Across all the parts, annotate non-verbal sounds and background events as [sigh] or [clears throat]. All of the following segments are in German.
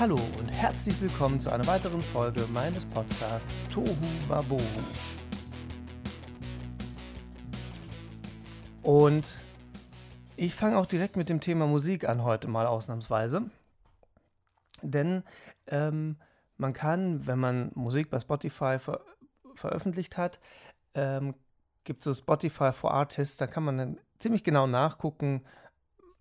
Hallo und herzlich willkommen zu einer weiteren Folge meines Podcasts Tohu Wabohu. Und ich fange auch direkt mit dem Thema Musik an heute mal ausnahmsweise. Denn ähm, man kann, wenn man Musik bei Spotify ver veröffentlicht hat, ähm, gibt es so Spotify for Artists, da kann man dann ziemlich genau nachgucken,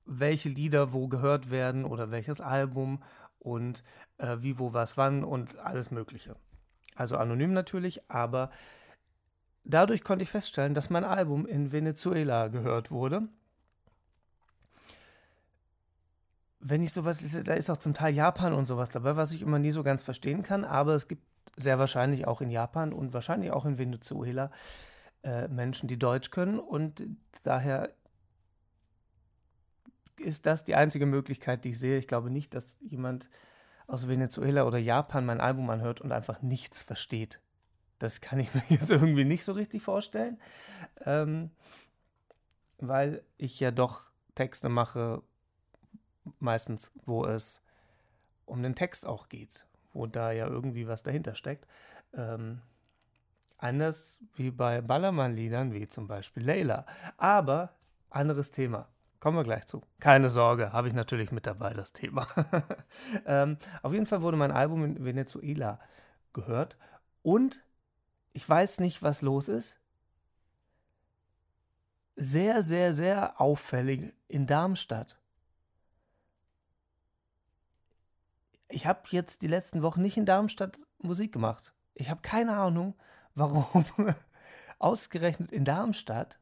welche Lieder wo gehört werden oder welches Album und äh, wie, wo, was, wann und alles Mögliche. Also anonym natürlich, aber dadurch konnte ich feststellen, dass mein Album in Venezuela gehört wurde. Wenn ich sowas, da ist auch zum Teil Japan und sowas dabei, was ich immer nie so ganz verstehen kann, aber es gibt sehr wahrscheinlich auch in Japan und wahrscheinlich auch in Venezuela äh, Menschen, die Deutsch können und daher ist das die einzige Möglichkeit, die ich sehe. Ich glaube nicht, dass jemand aus Venezuela oder Japan mein Album anhört und einfach nichts versteht. Das kann ich [laughs] mir jetzt irgendwie nicht so richtig vorstellen, ähm, weil ich ja doch Texte mache, meistens, wo es um den Text auch geht, wo da ja irgendwie was dahinter steckt. Ähm, anders wie bei Ballermann-Liedern, wie zum Beispiel Layla. Aber anderes Thema. Kommen wir gleich zu. Keine Sorge, habe ich natürlich mit dabei, das Thema. [laughs] ähm, auf jeden Fall wurde mein Album in Venezuela gehört und ich weiß nicht, was los ist. Sehr, sehr, sehr auffällig in Darmstadt. Ich habe jetzt die letzten Wochen nicht in Darmstadt Musik gemacht. Ich habe keine Ahnung, [laughs] warum ausgerechnet in Darmstadt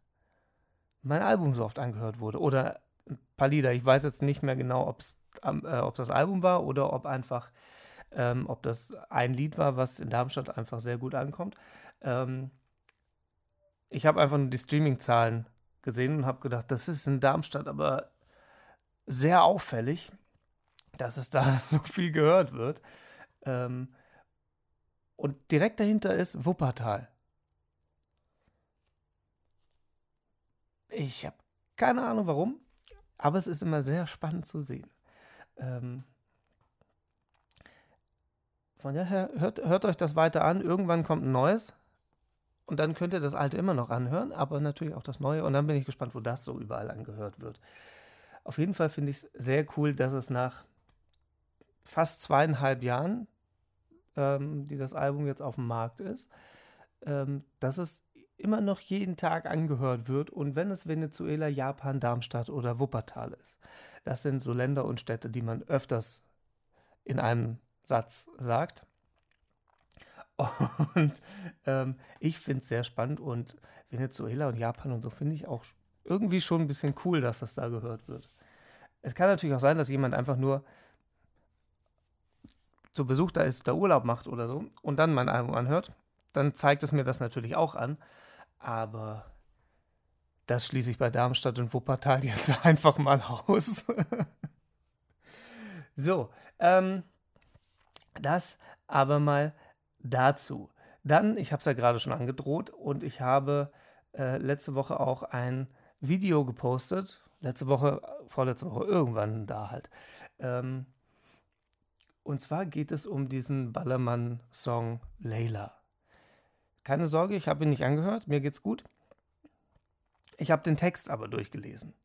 mein Album so oft angehört wurde. Oder ein paar Lieder. Ich weiß jetzt nicht mehr genau, ob's, äh, ob das Album war oder ob einfach, ähm, ob das ein Lied war, was in Darmstadt einfach sehr gut ankommt. Ähm, ich habe einfach nur die Streaming-Zahlen gesehen und habe gedacht, das ist in Darmstadt aber sehr auffällig, dass es da [laughs] so viel gehört wird. Ähm, und direkt dahinter ist Wuppertal. Ich habe keine Ahnung warum, aber es ist immer sehr spannend zu sehen. Ähm, von daher hört, hört euch das weiter an. Irgendwann kommt ein neues. Und dann könnt ihr das alte immer noch anhören, aber natürlich auch das neue. Und dann bin ich gespannt, wo das so überall angehört wird. Auf jeden Fall finde ich es sehr cool, dass es nach fast zweieinhalb Jahren, ähm, die das Album jetzt auf dem Markt ist, ähm, dass es immer noch jeden Tag angehört wird und wenn es Venezuela, Japan, Darmstadt oder Wuppertal ist. Das sind so Länder und Städte, die man öfters in einem Satz sagt. [laughs] Und ähm, ich finde es sehr spannend und Venezuela und Japan und so finde ich auch irgendwie schon ein bisschen cool, dass das da gehört wird. Es kann natürlich auch sein, dass jemand einfach nur zu Besuch da ist, da Urlaub macht oder so und dann mein Album anhört. Dann zeigt es mir das natürlich auch an. Aber das schließe ich bei Darmstadt und Wuppertal jetzt [laughs] einfach mal aus. [laughs] so, ähm, das aber mal dazu. Dann, ich habe es ja gerade schon angedroht und ich habe äh, letzte Woche auch ein Video gepostet. Letzte Woche, vorletzte Woche, irgendwann da halt. Ähm, und zwar geht es um diesen Ballermann-Song Layla. Keine Sorge, ich habe ihn nicht angehört, mir geht's gut. Ich habe den Text aber durchgelesen,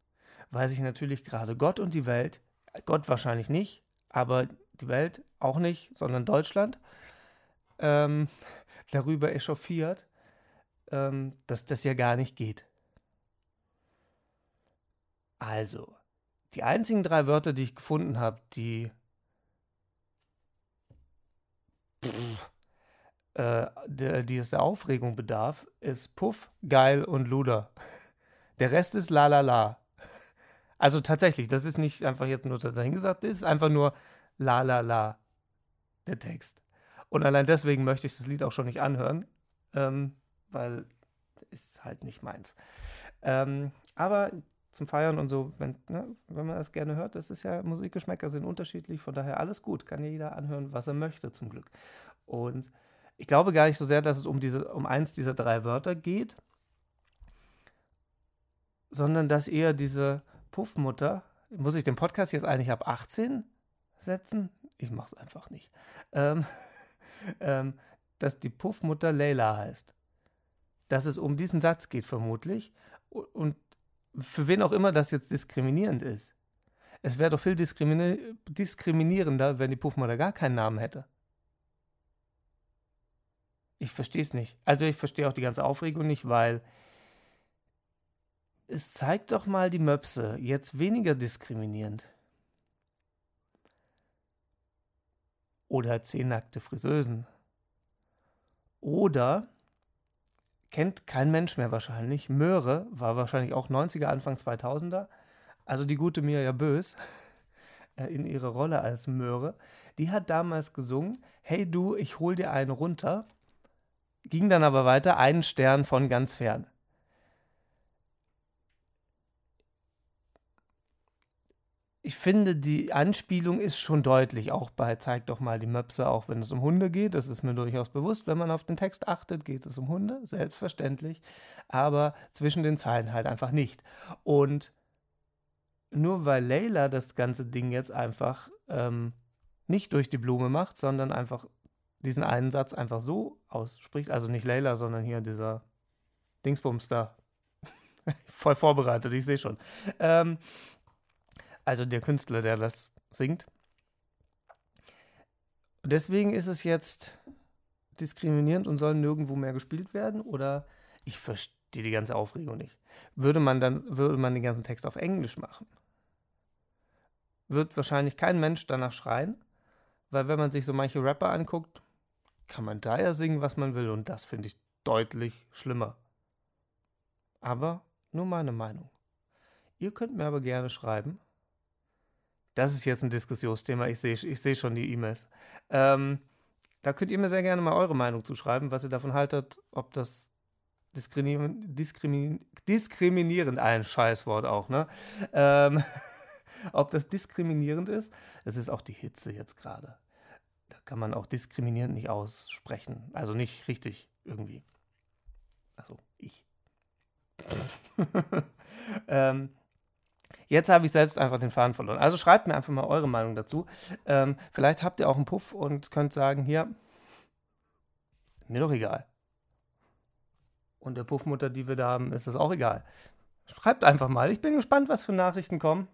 weil sich natürlich gerade Gott und die Welt, Gott wahrscheinlich nicht, aber die Welt auch nicht, sondern Deutschland, ähm, [laughs] darüber echauffiert, ähm, dass das ja gar nicht geht. Also, die einzigen drei Wörter, die ich gefunden habe, die pff, äh, der, die es der Aufregung bedarf, ist Puff, Geil und Luder. Der Rest ist la la la. Also tatsächlich, das ist nicht einfach jetzt nur dahingesagt, das ist einfach nur la la la, der Text. Und allein deswegen möchte ich das Lied auch schon nicht anhören, ähm, weil ist halt nicht meins. Ähm, aber zum Feiern und so, wenn, ne, wenn man das gerne hört, das ist ja, Musikgeschmäcker sind unterschiedlich, von daher alles gut, kann ja jeder anhören, was er möchte, zum Glück. Und ich glaube gar nicht so sehr, dass es um, diese, um eins dieser drei Wörter geht, sondern dass eher diese Puffmutter, muss ich den Podcast jetzt eigentlich ab 18 setzen? ich mach's einfach nicht, ähm, [laughs] ähm, dass die Puffmutter Leila heißt. Dass es um diesen Satz geht, vermutlich. Und für wen auch immer das jetzt diskriminierend ist. Es wäre doch viel diskrimini diskriminierender, wenn die Puffmutter gar keinen Namen hätte. Ich verstehe es nicht. Also ich verstehe auch die ganze Aufregung nicht, weil es zeigt doch mal die Möpse jetzt weniger diskriminierend. Oder zehn nackte Friseusen. Oder kennt kein Mensch mehr wahrscheinlich. Möhre war wahrscheinlich auch 90er, Anfang 2000er. Also die gute Mirja Bös [laughs] äh, in ihrer Rolle als Möhre. Die hat damals gesungen, hey du, ich hol dir einen runter. Ging dann aber weiter, einen Stern von ganz fern. ich finde, die Anspielung ist schon deutlich, auch bei Zeig doch mal die Möpse, auch wenn es um Hunde geht. Das ist mir durchaus bewusst. Wenn man auf den Text achtet, geht es um Hunde, selbstverständlich. Aber zwischen den Zeilen halt einfach nicht. Und nur weil Leila das ganze Ding jetzt einfach ähm, nicht durch die Blume macht, sondern einfach diesen einen Satz einfach so ausspricht, also nicht Leila, sondern hier dieser Dingsbums da. [laughs] Voll vorbereitet, ich sehe schon. Ähm, also der Künstler, der das singt. Deswegen ist es jetzt diskriminierend und soll nirgendwo mehr gespielt werden? Oder ich verstehe die ganze Aufregung nicht. Würde man dann, würde man den ganzen Text auf Englisch machen? Wird wahrscheinlich kein Mensch danach schreien, weil wenn man sich so manche Rapper anguckt, kann man da ja singen, was man will und das finde ich deutlich schlimmer. Aber nur meine Meinung. Ihr könnt mir aber gerne schreiben, das ist jetzt ein Diskussionsthema. Ich sehe ich seh schon die E-Mails. Ähm, da könnt ihr mir sehr gerne mal eure Meinung zuschreiben, was ihr davon haltet, ob das diskrimin diskrimin diskriminierend, ein Scheißwort auch, ne? Ähm, [laughs] ob das diskriminierend ist. Es ist auch die Hitze jetzt gerade. Kann man auch diskriminierend nicht aussprechen. Also nicht richtig irgendwie. Also ich. [laughs] ähm, Jetzt habe ich selbst einfach den Faden verloren. Also schreibt mir einfach mal eure Meinung dazu. Ähm, vielleicht habt ihr auch einen Puff und könnt sagen, hier, mir doch egal. Und der Puffmutter, die wir da haben, ist das auch egal. Schreibt einfach mal. Ich bin gespannt, was für Nachrichten kommen.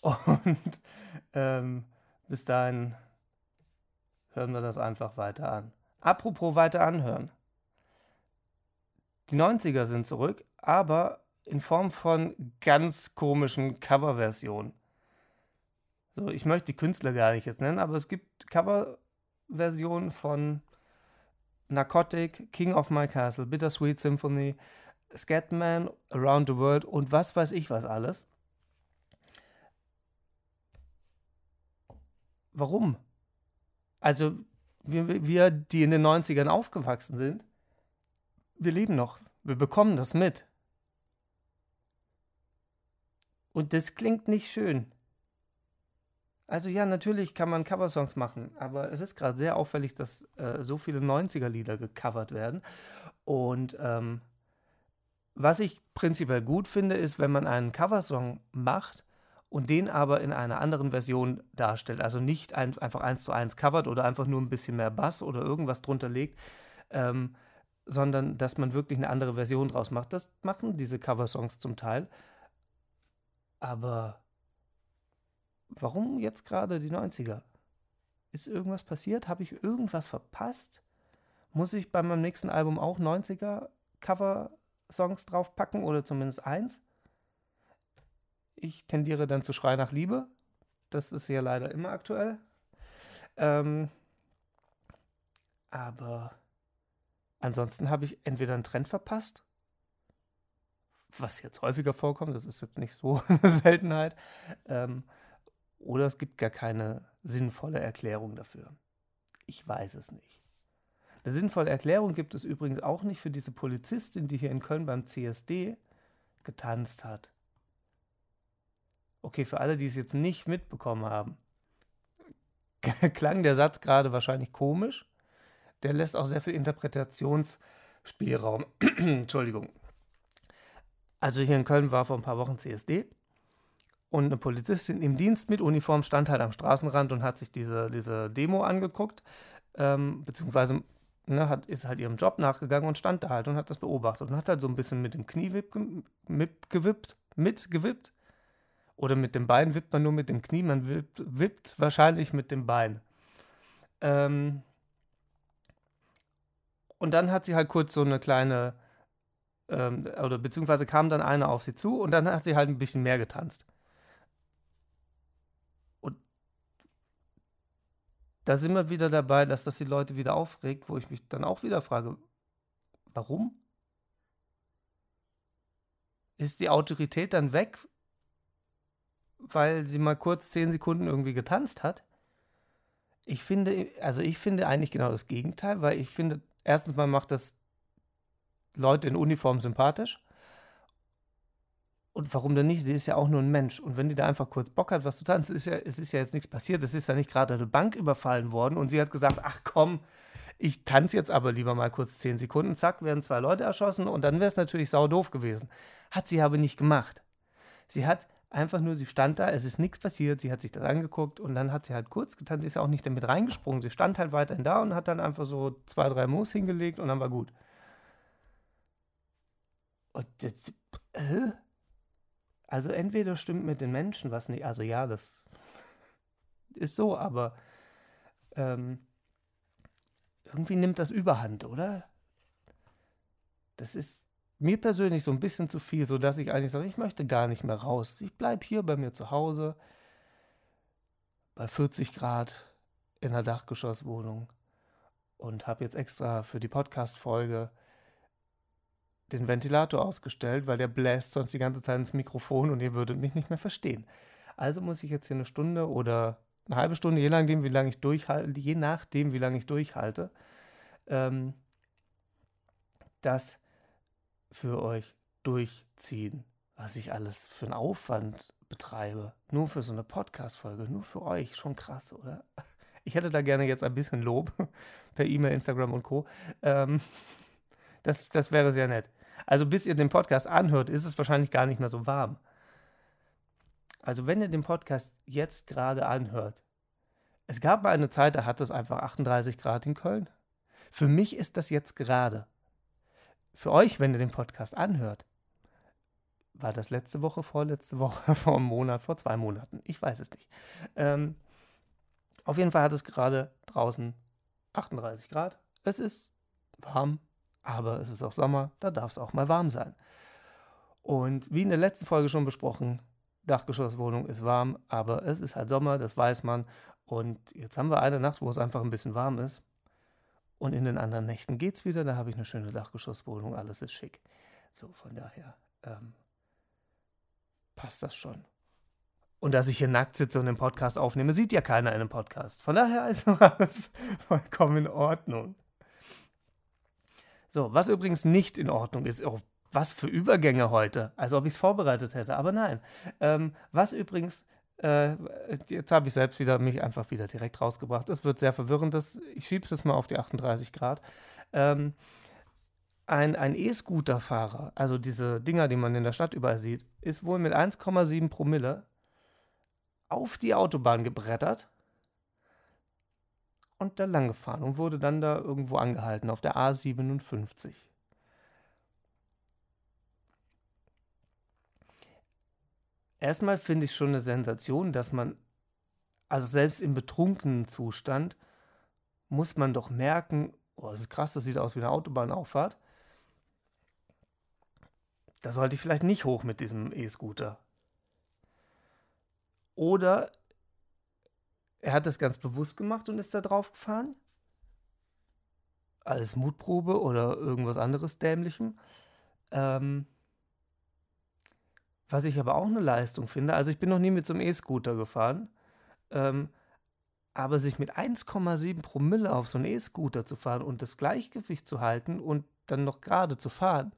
Und ähm, bis dahin hören wir das einfach weiter an. Apropos weiter anhören. Die 90er sind zurück, aber in Form von ganz komischen Coverversionen. So, ich möchte die Künstler gar nicht jetzt nennen, aber es gibt Coverversionen von Narcotic, King of My Castle, Bittersweet Symphony, Scatman, Around the World und was weiß ich was alles. Warum? Also, wir, wir, die in den 90ern aufgewachsen sind, wir leben noch. Wir bekommen das mit. Und das klingt nicht schön. Also ja, natürlich kann man Coversongs machen, aber es ist gerade sehr auffällig, dass äh, so viele 90er-Lieder gecovert werden. Und ähm, was ich prinzipiell gut finde, ist, wenn man einen Coversong macht und den aber in einer anderen Version darstellt. Also nicht ein, einfach eins zu eins covert oder einfach nur ein bisschen mehr Bass oder irgendwas drunter legt, ähm, sondern dass man wirklich eine andere Version draus macht. Das machen diese Coversongs zum Teil. Aber warum jetzt gerade die 90er? Ist irgendwas passiert? Habe ich irgendwas verpasst? Muss ich bei meinem nächsten Album auch 90er Cover-Songs draufpacken oder zumindest eins? Ich tendiere dann zu Schrei nach Liebe. Das ist ja leider immer aktuell. Ähm, aber ansonsten habe ich entweder einen Trend verpasst was jetzt häufiger vorkommt, das ist jetzt nicht so [laughs] eine Seltenheit, ähm, oder es gibt gar keine sinnvolle Erklärung dafür. Ich weiß es nicht. Eine sinnvolle Erklärung gibt es übrigens auch nicht für diese Polizistin, die hier in Köln beim CSD getanzt hat. Okay, für alle, die es jetzt nicht mitbekommen haben, [laughs] klang der Satz gerade wahrscheinlich komisch. Der lässt auch sehr viel Interpretationsspielraum. [clears throat] Entschuldigung. Also hier in Köln war vor ein paar Wochen CSD Und eine Polizistin im Dienst mit Uniform stand halt am Straßenrand und hat sich diese, diese Demo angeguckt, ähm, beziehungsweise ne, hat, ist halt ihrem Job nachgegangen und stand da halt und hat das beobachtet und hat halt so ein bisschen mit dem Knie wipp, mitgewippt, mitgewippt. Oder mit dem Bein wippt man nur mit dem Knie, man wippt, wippt wahrscheinlich mit dem Bein. Ähm, und dann hat sie halt kurz so eine kleine, ähm, oder beziehungsweise kam dann eine auf sie zu und dann hat sie halt ein bisschen mehr getanzt. Und da sind wir wieder dabei, dass das die Leute wieder aufregt, wo ich mich dann auch wieder frage, warum? Ist die Autorität dann weg, weil sie mal kurz zehn Sekunden irgendwie getanzt hat? Ich finde, also ich finde eigentlich genau das Gegenteil, weil ich finde, erstens mal macht das Leute in Uniform sympathisch. Und warum denn nicht? Die ist ja auch nur ein Mensch. Und wenn die da einfach kurz Bock hat, was zu tanzen, ist ja, es ist ja jetzt nichts passiert. Es ist ja nicht gerade eine Bank überfallen worden. Und sie hat gesagt, ach komm, ich tanze jetzt aber lieber mal kurz zehn Sekunden. Zack, werden zwei Leute erschossen. Und dann wäre es natürlich sau doof gewesen. Hat sie aber nicht gemacht. Sie hat einfach nur, sie stand da, es ist nichts passiert, sie hat sich das angeguckt und dann hat sie halt kurz getan, sie ist ja auch nicht damit reingesprungen, sie stand halt weiterhin da und hat dann einfach so zwei, drei Moos hingelegt und dann war gut. Und das, äh? Also entweder stimmt mit den Menschen was nicht, also ja, das ist so, aber ähm, irgendwie nimmt das überhand, oder? Das ist, mir persönlich so ein bisschen zu viel, sodass ich eigentlich sage, ich möchte gar nicht mehr raus. Ich bleibe hier bei mir zu Hause bei 40 Grad in der Dachgeschosswohnung und habe jetzt extra für die Podcast-Folge den Ventilator ausgestellt, weil der bläst sonst die ganze Zeit ins Mikrofon und ihr würdet mich nicht mehr verstehen. Also muss ich jetzt hier eine Stunde oder eine halbe Stunde, je nachdem, wie lange ich durchhalte, je nachdem, wie lange ich durchhalte, ähm, das für euch durchziehen, was ich alles für einen Aufwand betreibe. Nur für so eine Podcast-Folge, nur für euch. Schon krass, oder? [laughs] Ich hätte da gerne jetzt ein bisschen Lob [laughs] per E-Mail, Instagram und Co. Ähm, [laughs] das, das wäre sehr nett. Also bis ihr den Podcast anhört, ist es wahrscheinlich gar nicht mehr so warm. Also wenn ihr den Podcast jetzt gerade anhört, es gab mal eine Zeit, da hat es einfach 38 Grad in Köln. Für mich ist das jetzt gerade für euch, wenn ihr den Podcast anhört, war das letzte Woche, vorletzte Woche, [laughs] vor einem Monat, vor zwei Monaten. Ich weiß es nicht. Ähm, auf jeden Fall hat es gerade draußen 38 Grad. Es ist warm, aber es ist auch Sommer, da darf es auch mal warm sein. Und wie in der letzten Folge schon besprochen, Dachgeschosswohnung ist warm, aber es ist halt Sommer, das weiß man. Und jetzt haben wir eine Nacht, wo es einfach ein bisschen warm ist. Und in den anderen Nächten geht's wieder, da habe ich eine schöne Dachgeschosswohnung, alles ist schick. So, von daher ähm, passt das schon. Und dass ich hier nackt sitze und den Podcast aufnehme, sieht ja keiner in einem Podcast. Von daher ist [laughs] alles vollkommen in Ordnung. So, was übrigens nicht in Ordnung ist, oh, was für Übergänge heute, als ob ich es vorbereitet hätte, aber nein. Ähm, was übrigens äh, jetzt habe ich selbst wieder mich einfach wieder direkt rausgebracht. Es wird sehr verwirrend. Das, ich schiebe es jetzt mal auf die 38 Grad. Ähm, ein, ein E-Scooter-Fahrer, also diese Dinger, die man in der Stadt überall sieht, ist wohl mit 1,7 Promille auf die Autobahn gebrettert und da lang gefahren und wurde dann da irgendwo angehalten auf der A57. Erstmal finde ich schon eine Sensation, dass man, also selbst im betrunkenen Zustand, muss man doch merken, oh, das ist krass, das sieht aus wie eine Autobahnauffahrt. Da sollte ich vielleicht nicht hoch mit diesem E-Scooter. Oder er hat das ganz bewusst gemacht und ist da drauf gefahren. Als Mutprobe oder irgendwas anderes Dämlichem. Ähm, was ich aber auch eine Leistung finde, also ich bin noch nie mit so einem E-Scooter gefahren, ähm, aber sich mit 1,7 Promille auf so einen E-Scooter zu fahren und das Gleichgewicht zu halten und dann noch gerade zu fahren,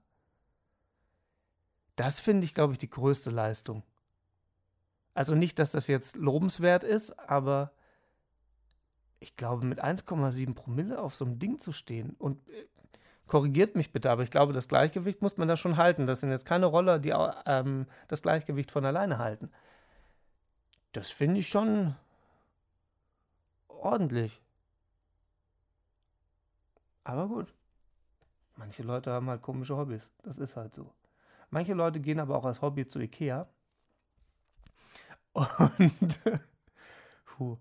das finde ich, glaube ich, die größte Leistung. Also nicht, dass das jetzt lobenswert ist, aber ich glaube, mit 1,7 Promille auf so einem Ding zu stehen und äh, Korrigiert mich bitte, aber ich glaube, das Gleichgewicht muss man da schon halten. Das sind jetzt keine Roller, die ähm, das Gleichgewicht von alleine halten. das finde ich schon ordentlich. Aber gut. Manche Leute haben halt komische Hobbys. Das ist halt so. Manche Leute gehen aber auch als Hobby zu Ikea. Und [laughs] puh,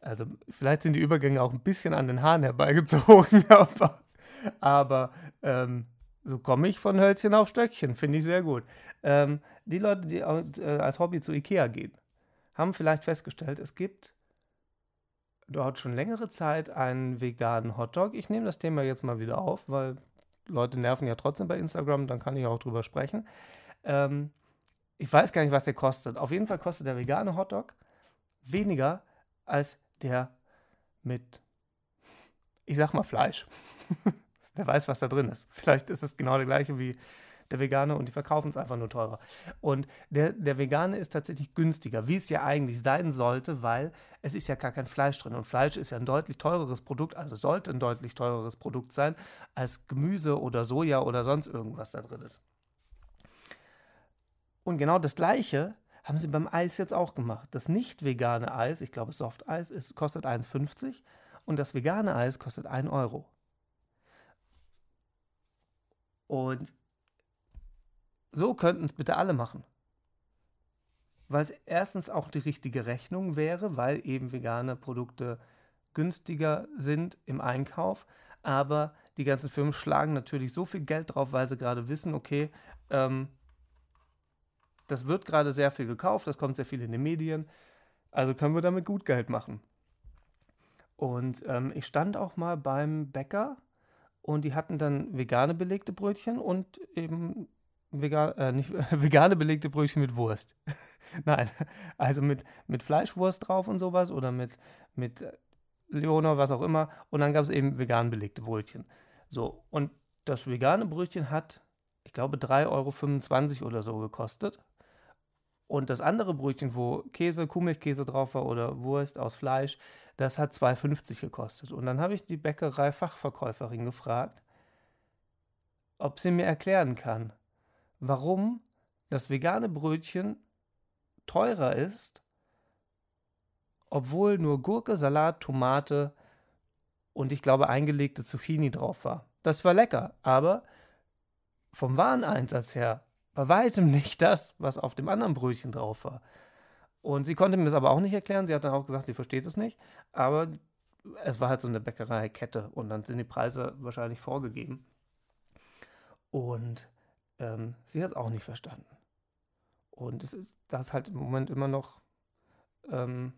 also vielleicht sind die Übergänge auch ein bisschen an den Haaren herbeigezogen, [laughs] aber, aber ähm, so komme ich von Hölzchen auf Stöckchen, finde ich sehr gut. Ähm, die Leute, die äh, als Hobby zu Ikea gehen, haben vielleicht festgestellt, es gibt dort schon längere Zeit einen veganen Hotdog. Ich nehme das Thema jetzt mal wieder auf, weil Leute nerven ja trotzdem bei Instagram, dann kann ich auch drüber sprechen. Ähm, ich weiß gar nicht, was der kostet. Auf jeden Fall kostet der vegane Hotdog weniger als der mit, ich sag mal, Fleisch. [laughs] Wer weiß, was da drin ist. Vielleicht ist es genau der gleiche wie der Vegane und die verkaufen es einfach nur teurer. Und der, der Vegane ist tatsächlich günstiger, wie es ja eigentlich sein sollte, weil es ist ja gar kein Fleisch drin. Und Fleisch ist ja ein deutlich teureres Produkt, also sollte ein deutlich teureres Produkt sein, als Gemüse oder Soja oder sonst irgendwas da drin ist. Und genau das Gleiche haben sie beim Eis jetzt auch gemacht. Das nicht vegane Eis, ich glaube Soft-Eis, kostet 1,50 und das vegane Eis kostet 1 Euro. Und so könnten es bitte alle machen. Es erstens auch die richtige Rechnung wäre, weil eben vegane Produkte günstiger sind im Einkauf. Aber die ganzen Firmen schlagen natürlich so viel Geld drauf, weil sie gerade wissen, okay, ähm, das wird gerade sehr viel gekauft, das kommt sehr viel in den Medien. Also können wir damit gut Geld machen. Und ähm, ich stand auch mal beim Bäcker und die hatten dann vegane belegte Brötchen und eben vegan, äh, nicht, [laughs] vegane belegte Brötchen mit Wurst. [laughs] Nein, also mit, mit Fleischwurst drauf und sowas oder mit, mit Leonor, was auch immer. Und dann gab es eben vegan belegte Brötchen. So, und das vegane Brötchen hat, ich glaube, 3,25 Euro oder so gekostet. Und das andere Brötchen, wo Käse, Kuhmilchkäse drauf war oder Wurst aus Fleisch, das hat 2,50 gekostet. Und dann habe ich die Bäckerei-Fachverkäuferin gefragt, ob sie mir erklären kann, warum das vegane Brötchen teurer ist, obwohl nur Gurke, Salat, Tomate und ich glaube eingelegte Zucchini drauf war. Das war lecker, aber vom Wareneinsatz her bei weitem nicht das, was auf dem anderen Brötchen drauf war. Und sie konnte mir das aber auch nicht erklären. Sie hat dann auch gesagt, sie versteht es nicht. Aber es war halt so eine Bäckereikette und dann sind die Preise wahrscheinlich vorgegeben. Und ähm, sie hat es auch nicht verstanden. Und es ist, das halt im Moment immer noch ähm,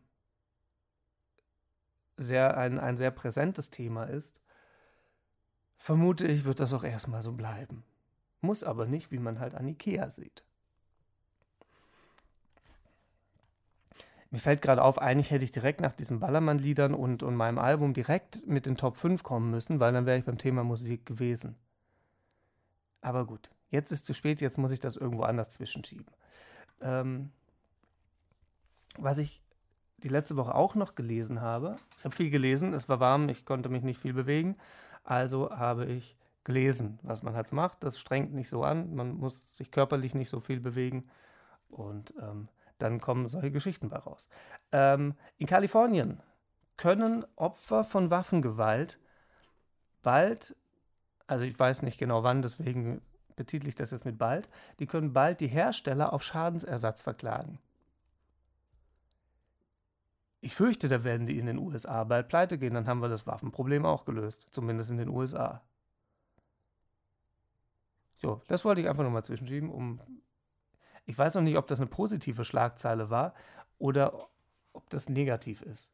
sehr, ein, ein sehr präsentes Thema ist, vermute ich, wird das auch erstmal so bleiben. Muss aber nicht, wie man halt an Ikea sieht. Mir fällt gerade auf, eigentlich hätte ich direkt nach diesen Ballermann-Liedern und, und meinem Album direkt mit den Top 5 kommen müssen, weil dann wäre ich beim Thema Musik gewesen. Aber gut, Jetzt ist zu spät, jetzt muss ich das irgendwo anders zwischenschieben. Ähm, was ich die letzte Woche auch noch gelesen habe, ich habe viel gelesen, es war warm, ich konnte mich nicht viel bewegen, also habe ich gelesen, was man halt macht. Das strengt nicht so an, man muss sich körperlich nicht so viel bewegen und ähm, dann kommen solche Geschichten bei raus. Ähm, in Kalifornien können Opfer von Waffengewalt bald, also ich weiß nicht genau wann, deswegen betitel ich das jetzt mit bald, die können bald die Hersteller auf Schadensersatz verklagen. Ich fürchte, da werden die in den USA bald pleite gehen, dann haben wir das Waffenproblem auch gelöst, zumindest in den USA. So, das wollte ich einfach nochmal zwischenschieben, um. Ich weiß noch nicht, ob das eine positive Schlagzeile war oder ob das negativ ist.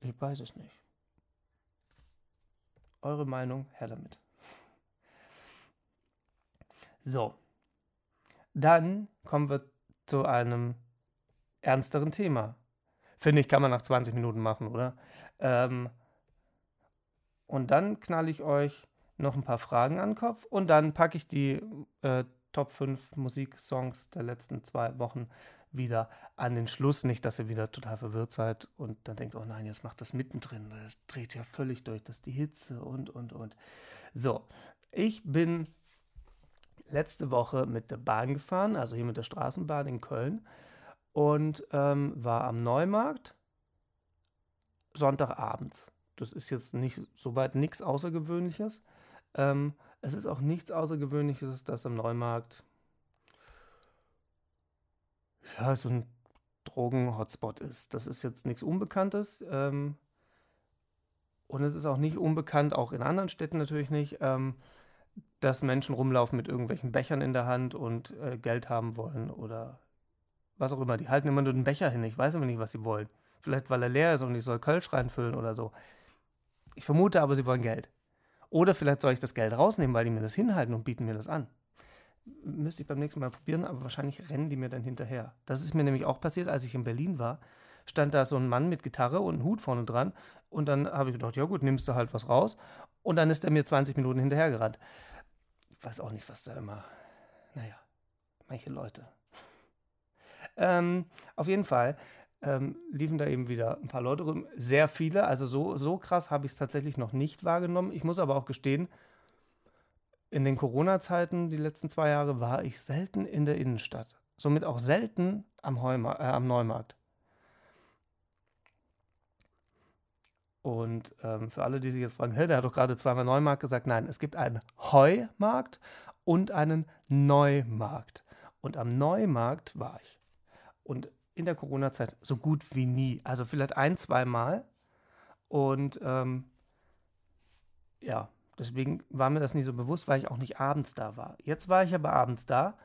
Ich weiß es nicht. Eure Meinung, her damit. So, dann kommen wir zu einem ernsteren Thema. Finde ich, kann man nach 20 Minuten machen, oder? Ähm, und dann knall ich euch noch ein paar Fragen an den Kopf und dann packe ich die äh, Top 5 Musiksongs der letzten zwei Wochen wieder an den Schluss. Nicht, dass ihr wieder total verwirrt seid und dann denkt, oh nein, jetzt macht das mittendrin. Das dreht ja völlig durch, das ist die Hitze und, und, und. So, ich bin letzte Woche mit der Bahn gefahren, also hier mit der Straßenbahn in Köln und ähm, war am Neumarkt Sonntagabends. Das ist jetzt nicht soweit nichts Außergewöhnliches. Ähm, es ist auch nichts Außergewöhnliches, dass am Neumarkt ja so ein Drogen-Hotspot ist. Das ist jetzt nichts Unbekanntes. Ähm, und es ist auch nicht unbekannt, auch in anderen Städten natürlich nicht, ähm, dass Menschen rumlaufen mit irgendwelchen Bechern in der Hand und äh, Geld haben wollen oder was auch immer. Die halten immer nur den Becher hin. Ich weiß immer nicht, was sie wollen. Vielleicht, weil er leer ist und ich soll Kölsch reinfüllen oder so. Ich vermute aber, sie wollen Geld. Oder vielleicht soll ich das Geld rausnehmen, weil die mir das hinhalten und bieten mir das an. Müsste ich beim nächsten Mal probieren, aber wahrscheinlich rennen die mir dann hinterher. Das ist mir nämlich auch passiert, als ich in Berlin war. Stand da so ein Mann mit Gitarre und einem Hut vorne dran. Und dann habe ich gedacht, ja gut, nimmst du halt was raus. Und dann ist er mir 20 Minuten hinterhergerannt. Ich weiß auch nicht, was da immer. Naja, manche Leute. [laughs] Ähm, auf jeden Fall ähm, liefen da eben wieder ein paar Leute rum. Sehr viele, also so, so krass habe ich es tatsächlich noch nicht wahrgenommen. Ich muss aber auch gestehen, in den Corona-Zeiten, die letzten zwei Jahre, war ich selten in der Innenstadt. Somit auch selten am, Heuma, äh, am Neumarkt. Und ähm, für alle, die sich jetzt fragen, hey, der hat doch gerade zweimal Neumarkt gesagt, nein, es gibt einen Heumarkt und einen Neumarkt. Und am Neumarkt war ich. Und in der Corona-Zeit so gut wie nie. Also vielleicht ein, zwei Mal. Und ähm, ja, deswegen war mir das nicht so bewusst, weil ich auch nicht abends da war. Jetzt war ich aber abends da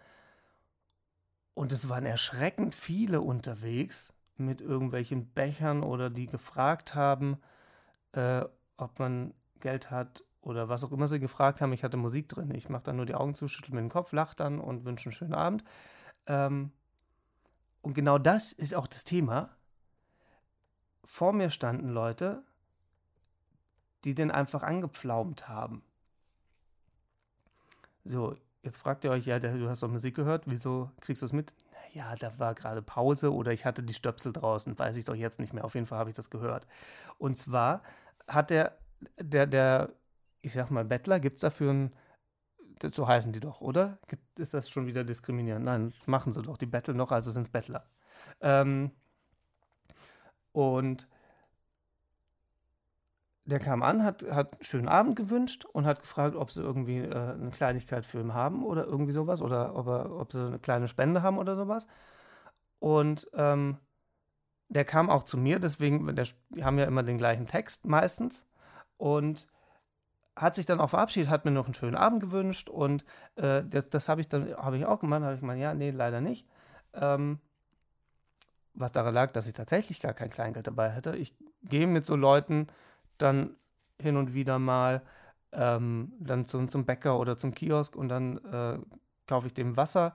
und es waren erschreckend viele unterwegs mit irgendwelchen Bechern oder die gefragt haben, äh, ob man Geld hat oder was auch immer sie gefragt haben. Ich hatte Musik drin. Ich mache dann nur die Augen zu, schüttel mir den Kopf, lache dann und wünsche einen schönen Abend. Ähm, und genau das ist auch das Thema. Vor mir standen Leute, die den einfach angepflaumt haben. So, jetzt fragt ihr euch, ja, du hast doch Musik gehört, wieso kriegst du es mit? Ja, da war gerade Pause oder ich hatte die Stöpsel draußen, weiß ich doch jetzt nicht mehr. Auf jeden Fall habe ich das gehört. Und zwar hat der, der, der, ich sag mal, Bettler, gibt es dafür ein so heißen die doch, oder? Gibt, ist das schon wieder diskriminierend? Nein, machen sie doch. Die betteln noch, also sind es Bettler. Ähm, und der kam an, hat, hat einen schönen Abend gewünscht und hat gefragt, ob sie irgendwie äh, eine Kleinigkeit für ihn haben oder irgendwie sowas oder ob, er, ob sie eine kleine Spende haben oder sowas. Und ähm, der kam auch zu mir, deswegen, wir haben ja immer den gleichen Text meistens. Und hat sich dann auch verabschiedet, hat mir noch einen schönen Abend gewünscht und äh, das, das habe ich dann habe ich auch gemacht, habe ich gemeint, ja, nee, leider nicht. Ähm, was daran lag, dass ich tatsächlich gar kein Kleingeld dabei hatte. Ich gehe mit so Leuten dann hin und wieder mal ähm, dann zum, zum Bäcker oder zum Kiosk und dann äh, kaufe ich dem Wasser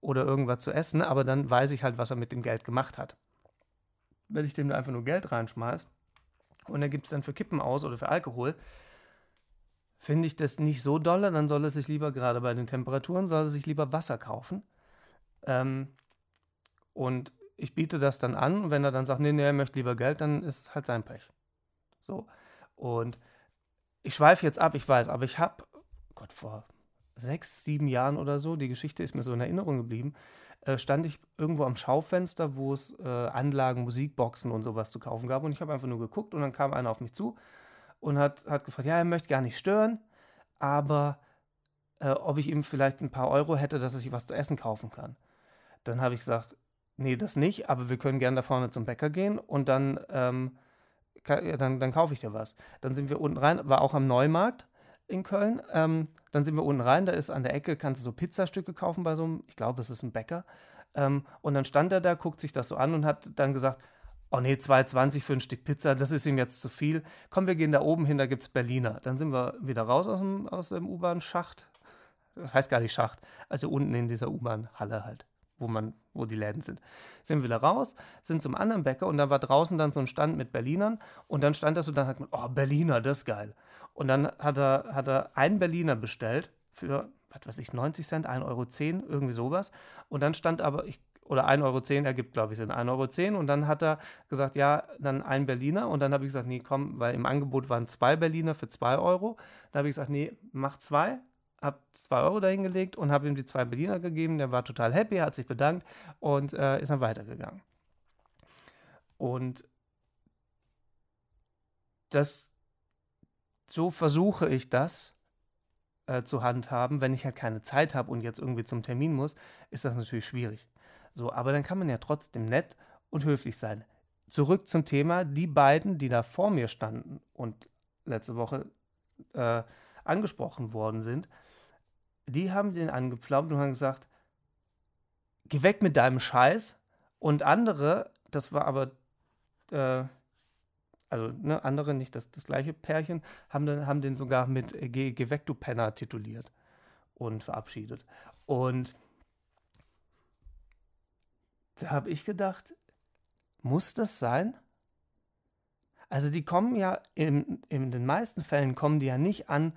oder irgendwas zu essen, aber dann weiß ich halt, was er mit dem Geld gemacht hat. Wenn ich dem einfach nur Geld reinschmeiß und er gibt es dann für Kippen aus oder für Alkohol, Finde ich das nicht so dolle, dann soll er sich lieber, gerade bei den Temperaturen, soll er sich lieber Wasser kaufen. Ähm, und ich biete das dann an und wenn er dann sagt, nee, nee, er möchte lieber Geld, dann ist halt sein Pech. So. Und ich schweife jetzt ab, ich weiß, aber ich habe, Gott, vor sechs, sieben Jahren oder so, die Geschichte ist mir so in Erinnerung geblieben, äh, stand ich irgendwo am Schaufenster, wo es äh, Anlagen, Musikboxen und sowas zu kaufen gab. Und ich habe einfach nur geguckt und dann kam einer auf mich zu und hat, hat gefragt, ja, er möchte gar nicht stören, aber äh, ob ich ihm vielleicht ein paar Euro hätte, dass er sich was zu essen kaufen kann. Dann habe ich gesagt, nee, das nicht, aber wir können gerne da vorne zum Bäcker gehen und dann, ähm, kann, dann, dann kaufe ich dir was. Dann sind wir unten rein, war auch am Neumarkt in Köln. Ähm, dann sind wir unten rein, da ist an der Ecke, kannst du so Pizzastücke kaufen bei so einem, ich glaube, es ist ein Bäcker. Ähm, und dann stand er da, guckt sich das so an und hat dann gesagt, oh nee, 2,20 für ein Stück Pizza, das ist ihm jetzt zu viel. Komm, wir gehen da oben hin, da gibt es Berliner. Dann sind wir wieder raus aus dem, aus dem U-Bahn-Schacht. Das heißt gar nicht Schacht, also unten in dieser U-Bahn-Halle halt, wo man, wo die Läden sind. Sind wir wieder raus, sind zum anderen Bäcker und da war draußen dann so ein Stand mit Berlinern und dann stand das und dann hat man, oh, Berliner, das ist geil. Und dann hat er, hat er einen Berliner bestellt für, was weiß ich, 90 Cent, 1,10 Euro, irgendwie sowas. Und dann stand aber, ich oder 1,10 Euro ergibt, glaube ich, sind 1,10 Euro. Und dann hat er gesagt, ja, dann ein Berliner. Und dann habe ich gesagt, nee, komm, weil im Angebot waren zwei Berliner für 2 Euro. Da habe ich gesagt, nee, mach zwei. habe zwei Euro dahingelegt und habe ihm die zwei Berliner gegeben. Der war total happy, hat sich bedankt und äh, ist dann weitergegangen. Und das, so versuche ich das äh, zu handhaben. Wenn ich halt keine Zeit habe und jetzt irgendwie zum Termin muss, ist das natürlich schwierig. So, aber dann kann man ja trotzdem nett und höflich sein. Zurück zum Thema, die beiden, die da vor mir standen und letzte Woche äh, angesprochen worden sind, die haben den angepflaumt und haben gesagt, geh weg mit deinem Scheiß. Und andere, das war aber, äh, also ne, andere, nicht das, das gleiche Pärchen, haben, dann, haben den sogar mit äh, geh, geh weg, du Penner tituliert und verabschiedet. Und da habe ich gedacht, muss das sein? Also die kommen ja, in, in den meisten Fällen kommen die ja nicht an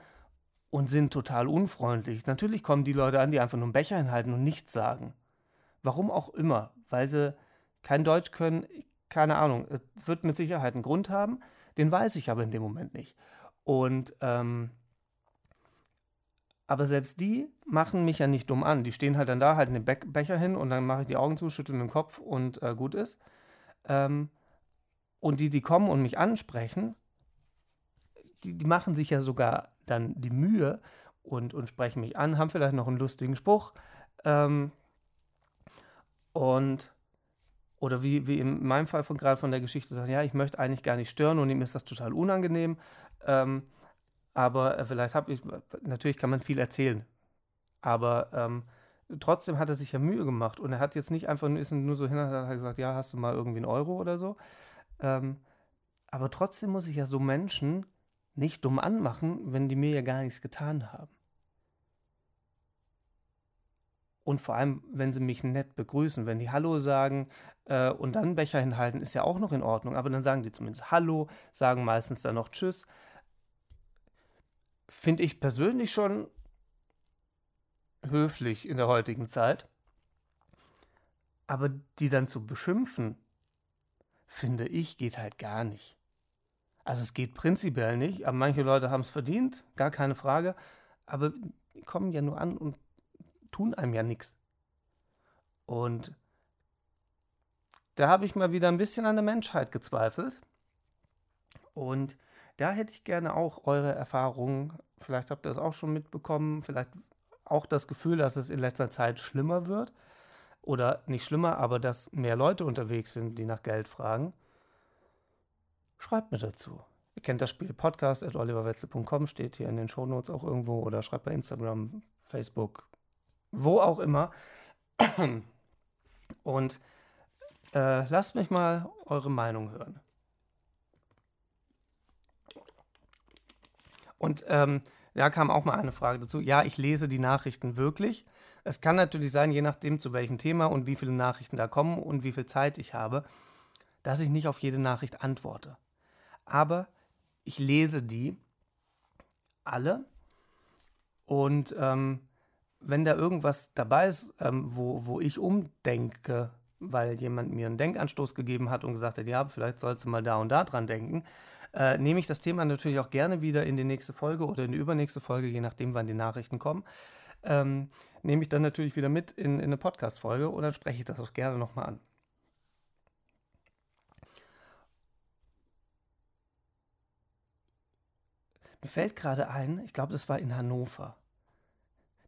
und sind total unfreundlich. Natürlich kommen die Leute an, die einfach nur einen Becher hinhalten und nichts sagen. Warum auch immer, weil sie kein Deutsch können, keine Ahnung. Es wird mit Sicherheit einen Grund haben, den weiß ich aber in dem Moment nicht. Und ähm, aber selbst die machen mich ja nicht dumm an. Die stehen halt dann da, halten den Be Becher hin und dann mache ich die Augen zu, schüttel mit dem Kopf und äh, gut ist. Ähm, und die, die kommen und mich ansprechen, die, die machen sich ja sogar dann die Mühe und, und sprechen mich an, haben vielleicht noch einen lustigen Spruch. Ähm, und oder wie, wie in meinem Fall von gerade von der Geschichte sagen, ja, ich möchte eigentlich gar nicht stören und ihm ist das total unangenehm. Ähm, aber äh, vielleicht habe ich, natürlich kann man viel erzählen. Aber ähm, trotzdem hat er sich ja Mühe gemacht und er hat jetzt nicht einfach nur, ist nur so hin und hat gesagt, ja, hast du mal irgendwie einen Euro oder so. Ähm, aber trotzdem muss ich ja so Menschen nicht dumm anmachen, wenn die mir ja gar nichts getan haben. Und vor allem, wenn sie mich nett begrüßen, wenn die Hallo sagen äh, und dann Becher hinhalten, ist ja auch noch in Ordnung. Aber dann sagen die zumindest Hallo, sagen meistens dann noch Tschüss. Finde ich persönlich schon höflich in der heutigen Zeit. Aber die dann zu beschimpfen, finde ich, geht halt gar nicht. Also es geht prinzipiell nicht, aber manche Leute haben es verdient, gar keine Frage, aber die kommen ja nur an und tun einem ja nichts. Und da habe ich mal wieder ein bisschen an der Menschheit gezweifelt. Und da hätte ich gerne auch eure Erfahrungen, vielleicht habt ihr das auch schon mitbekommen, vielleicht auch das Gefühl, dass es in letzter Zeit schlimmer wird. Oder nicht schlimmer, aber dass mehr Leute unterwegs sind, die nach Geld fragen. Schreibt mir dazu. Ihr kennt das Spiel Podcast at oliverwetzel.com, steht hier in den Shownotes auch irgendwo oder schreibt bei Instagram, Facebook, wo auch immer. Und äh, lasst mich mal eure Meinung hören. Und ähm, da kam auch mal eine Frage dazu. Ja, ich lese die Nachrichten wirklich. Es kann natürlich sein, je nachdem zu welchem Thema und wie viele Nachrichten da kommen und wie viel Zeit ich habe, dass ich nicht auf jede Nachricht antworte. Aber ich lese die alle und ähm, wenn da irgendwas dabei ist, ähm, wo, wo ich umdenke, weil jemand mir einen Denkanstoß gegeben hat und gesagt hat, ja, vielleicht sollst du mal da und da dran denken, äh, nehme ich das Thema natürlich auch gerne wieder in die nächste Folge oder in die übernächste Folge, je nachdem, wann die Nachrichten kommen. Ähm, nehme ich dann natürlich wieder mit in, in eine Podcast-Folge und dann spreche ich das auch gerne nochmal an. Mir fällt gerade ein, ich glaube, das war in Hannover.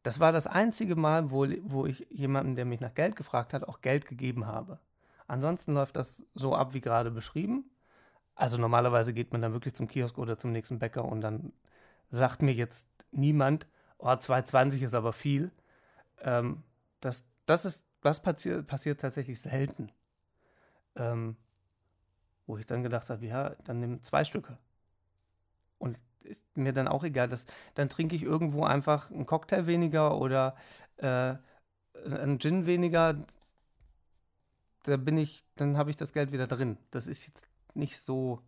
Das war das einzige Mal, wo, wo ich jemandem, der mich nach Geld gefragt hat, auch Geld gegeben habe. Ansonsten läuft das so ab, wie gerade beschrieben. Also normalerweise geht man dann wirklich zum Kiosk oder zum nächsten Bäcker und dann sagt mir jetzt niemand, oh, 2,20 ist aber viel. Ähm, das, das ist, was passiert, passiert tatsächlich selten. Ähm, wo ich dann gedacht habe, ja, dann nimm zwei Stücke. Und ist mir dann auch egal. Das, dann trinke ich irgendwo einfach einen Cocktail weniger oder äh, einen Gin weniger. Da bin ich, dann habe ich das Geld wieder drin. Das ist jetzt nicht so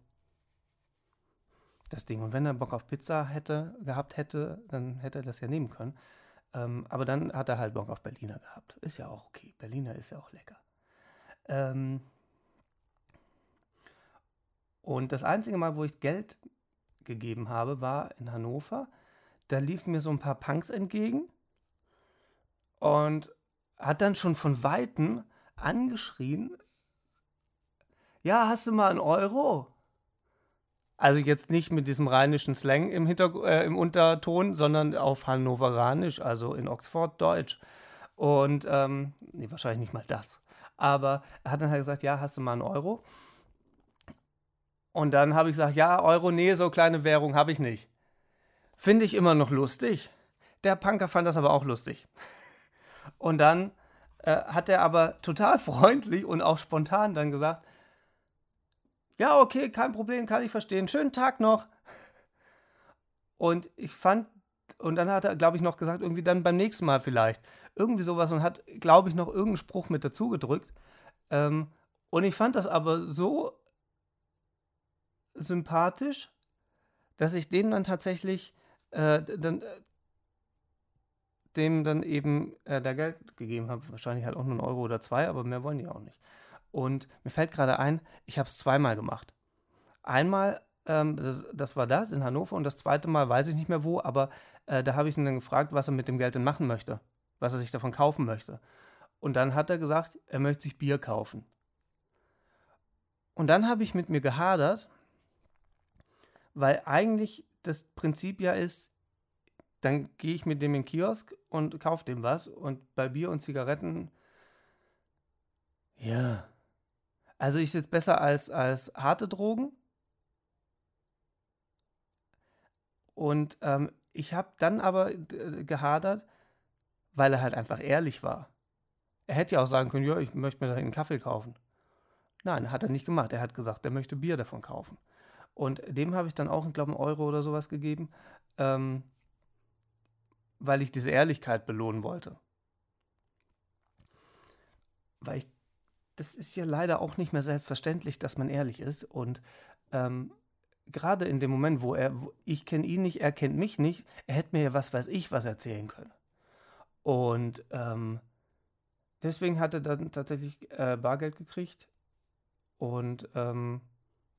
das Ding. Und wenn er Bock auf Pizza hätte, gehabt hätte, dann hätte er das ja nehmen können. Ähm, aber dann hat er halt Bock auf Berliner gehabt. Ist ja auch okay. Berliner ist ja auch lecker. Ähm, und das einzige Mal, wo ich Geld gegeben habe, war in Hannover. da liefen mir so ein paar Punks entgegen und hat dann schon von Weitem angeschrien, ja, hast du mal einen Euro? Also jetzt nicht mit diesem rheinischen Slang im, Hinter äh, im Unterton, sondern auf Hannoveranisch, also in Oxford Deutsch. Und, ähm, nee, wahrscheinlich nicht mal das. Aber er hat dann halt gesagt, ja, hast du mal einen Euro? Und dann habe ich gesagt, ja, Euro, nee, so kleine Währung habe ich nicht. Finde ich immer noch lustig. Der Punker fand das aber auch lustig. Und dann äh, hat er aber total [laughs] freundlich und auch spontan dann gesagt, ja, okay, kein Problem, kann ich verstehen. Schönen Tag noch. Und ich fand, und dann hat er, glaube ich, noch gesagt, irgendwie dann beim nächsten Mal vielleicht. Irgendwie sowas und hat, glaube ich, noch irgendeinen Spruch mit dazu gedrückt. Ähm, und ich fand das aber so sympathisch, dass ich dem dann tatsächlich äh, dann, äh, dem dann eben äh, da Geld gegeben habe. Wahrscheinlich halt auch nur einen Euro oder zwei, aber mehr wollen die auch nicht. Und mir fällt gerade ein, ich habe es zweimal gemacht. Einmal, ähm, das, das, war das in Hannover und das zweite Mal weiß ich nicht mehr wo, aber äh, da habe ich ihn dann gefragt, was er mit dem Geld denn machen möchte, was er sich davon kaufen möchte. Und dann hat er gesagt, er möchte sich Bier kaufen. Und dann habe ich mit mir gehadert, weil eigentlich das Prinzip ja ist, dann gehe ich mit dem in den Kiosk und kaufe dem was und bei Bier und Zigaretten, ja, also ist jetzt besser als, als harte Drogen. Und ähm, ich habe dann aber äh, gehadert, weil er halt einfach ehrlich war. Er hätte ja auch sagen können, ja, ich möchte mir da einen Kaffee kaufen. Nein, hat er nicht gemacht. Er hat gesagt, er möchte Bier davon kaufen. Und dem habe ich dann auch, ich glaube, einen Euro oder sowas gegeben, ähm, weil ich diese Ehrlichkeit belohnen wollte. Weil ich das ist ja leider auch nicht mehr selbstverständlich, dass man ehrlich ist. Und ähm, gerade in dem Moment, wo er, wo ich kenne ihn nicht, er kennt mich nicht, er hätte mir ja was weiß ich was erzählen können. Und ähm, deswegen hat er dann tatsächlich äh, Bargeld gekriegt und ähm,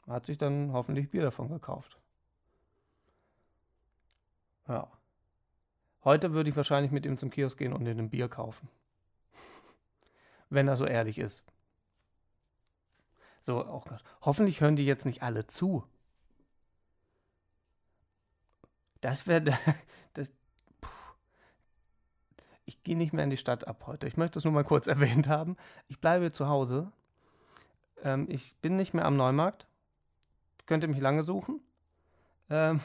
hat sich dann hoffentlich Bier davon gekauft. Ja. Heute würde ich wahrscheinlich mit ihm zum Kiosk gehen und ihn ein Bier kaufen. [laughs] Wenn er so ehrlich ist. So, oh Gott. Hoffentlich hören die jetzt nicht alle zu. Das wäre. [laughs] Das, ich gehe nicht mehr in die Stadt ab heute. Ich möchte das nur mal kurz [laughs] erwähnt haben. Ich bleibe zu Hause. Ähm, ich bin nicht mehr am Neumarkt. Könnt ihr mich lange suchen? Ähm,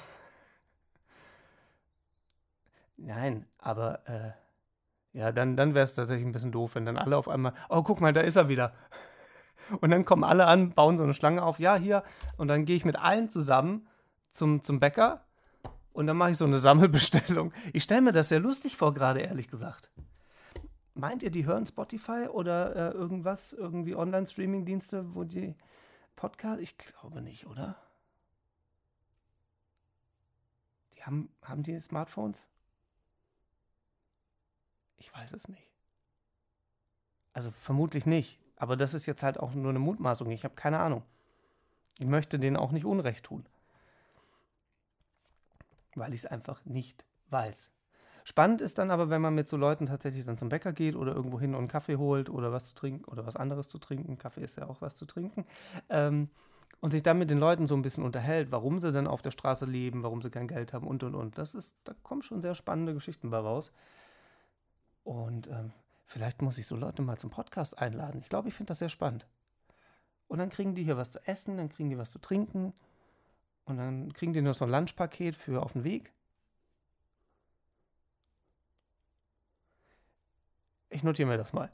[laughs] nein, aber äh, ja, dann, dann wäre es tatsächlich ein bisschen doof, wenn dann alle auf einmal, oh, guck mal, da ist er wieder. Und dann kommen alle an, bauen so eine Schlange auf. Ja, hier. Und dann gehe ich mit allen zusammen zum, zum Bäcker und dann mache ich so eine [laughs] Sammelbestellung. Ich stelle mir das sehr lustig vor, gerade ehrlich gesagt. Meint ihr, die hören Spotify oder äh, irgendwas, irgendwie Online-Streaming-Dienste, wo die Podcast? Ich glaube nicht, oder? Die haben, haben die Smartphones? Ich weiß es nicht. Also vermutlich nicht. Aber das ist jetzt halt auch nur eine Mutmaßung. Ich habe keine Ahnung. Ich möchte denen auch nicht Unrecht tun. Weil ich es einfach nicht weiß. Spannend ist dann aber, wenn man mit so Leuten tatsächlich dann zum Bäcker geht oder irgendwo hin und einen Kaffee holt oder was zu trinken oder was anderes zu trinken. Kaffee ist ja auch was zu trinken. Ähm, und sich dann mit den Leuten so ein bisschen unterhält, warum sie denn auf der Straße leben, warum sie kein Geld haben und und und. Das ist, da kommen schon sehr spannende Geschichten bei raus. Und ähm, Vielleicht muss ich so Leute mal zum Podcast einladen. Ich glaube, ich finde das sehr spannend. Und dann kriegen die hier was zu essen, dann kriegen die was zu trinken und dann kriegen die noch so ein Lunchpaket für auf den Weg. Ich notiere mir das mal.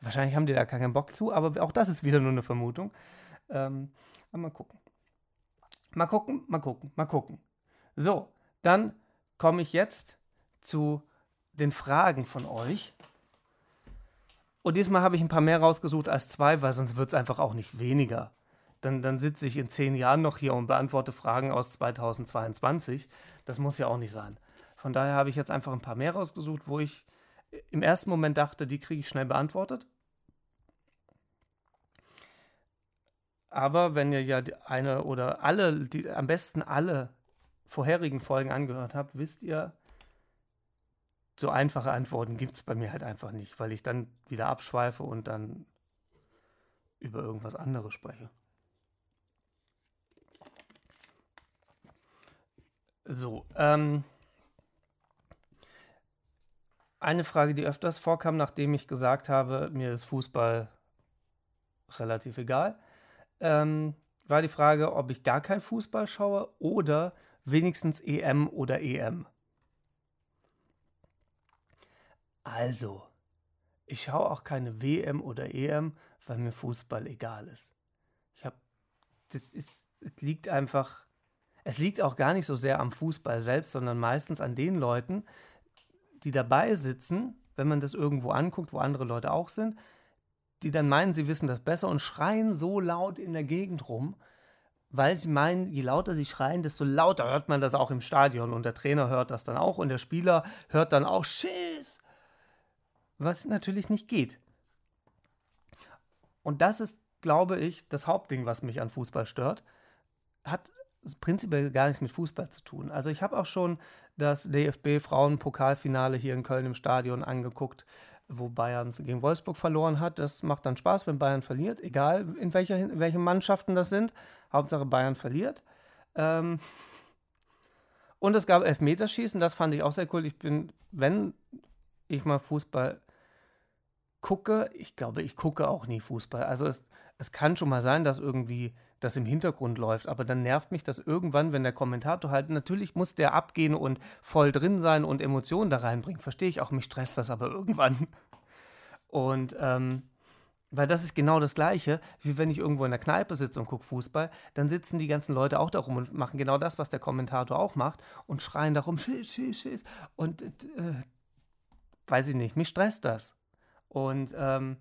Wahrscheinlich haben die da keinen Bock zu, aber auch das ist wieder nur eine Vermutung. Ähm, mal gucken. Mal gucken, mal gucken, mal gucken. So, dann komme ich jetzt zu den Fragen von euch. Und diesmal habe ich ein paar mehr rausgesucht als zwei, weil sonst wird es einfach auch nicht weniger. Dann, dann sitze ich in zehn Jahren noch hier und beantworte Fragen aus 2022. Das muss ja auch nicht sein. Von daher habe ich jetzt einfach ein paar mehr rausgesucht, wo ich im ersten Moment dachte, die kriege ich schnell beantwortet. Aber wenn ihr ja eine oder alle, die, am besten alle vorherigen Folgen angehört habt, wisst ihr, so einfache Antworten gibt es bei mir halt einfach nicht, weil ich dann wieder abschweife und dann über irgendwas anderes spreche. So, ähm, eine Frage, die öfters vorkam, nachdem ich gesagt habe, mir ist Fußball relativ egal, ähm, war die Frage, ob ich gar kein Fußball schaue oder wenigstens EM oder EM. Also, ich schaue auch keine WM oder EM, weil mir Fußball egal ist. Ich habe, das ist, es liegt einfach, es liegt auch gar nicht so sehr am Fußball selbst, sondern meistens an den Leuten, die dabei sitzen, wenn man das irgendwo anguckt, wo andere Leute auch sind, die dann meinen, sie wissen das besser und schreien so laut in der Gegend rum, weil sie meinen, je lauter sie schreien, desto lauter hört man das auch im Stadion und der Trainer hört das dann auch und der Spieler hört dann auch Schiss, was natürlich nicht geht. Und das ist, glaube ich, das Hauptding, was mich an Fußball stört. Hat prinzipiell gar nichts mit Fußball zu tun. Also ich habe auch schon das DFB-Frauenpokalfinale hier in Köln im Stadion angeguckt, wo Bayern gegen Wolfsburg verloren hat. Das macht dann Spaß, wenn Bayern verliert, egal in, welcher, in welchen Mannschaften das sind. Hauptsache Bayern verliert. Ähm und es gab Elfmeterschießen, das fand ich auch sehr cool. Ich bin, wenn ich mal Fußball gucke, ich glaube, ich gucke auch nie Fußball. Also es, es kann schon mal sein, dass irgendwie das im Hintergrund läuft, aber dann nervt mich das irgendwann, wenn der Kommentator halt, natürlich muss der abgehen und voll drin sein und Emotionen da reinbringen, verstehe ich auch, mich stresst das aber irgendwann. Und ähm, weil das ist genau das Gleiche, wie wenn ich irgendwo in der Kneipe sitze und gucke Fußball, dann sitzen die ganzen Leute auch da rum und machen genau das, was der Kommentator auch macht und schreien darum, schiss, schiss, schiss. Und äh, weiß ich nicht, mich stresst das. Und ähm,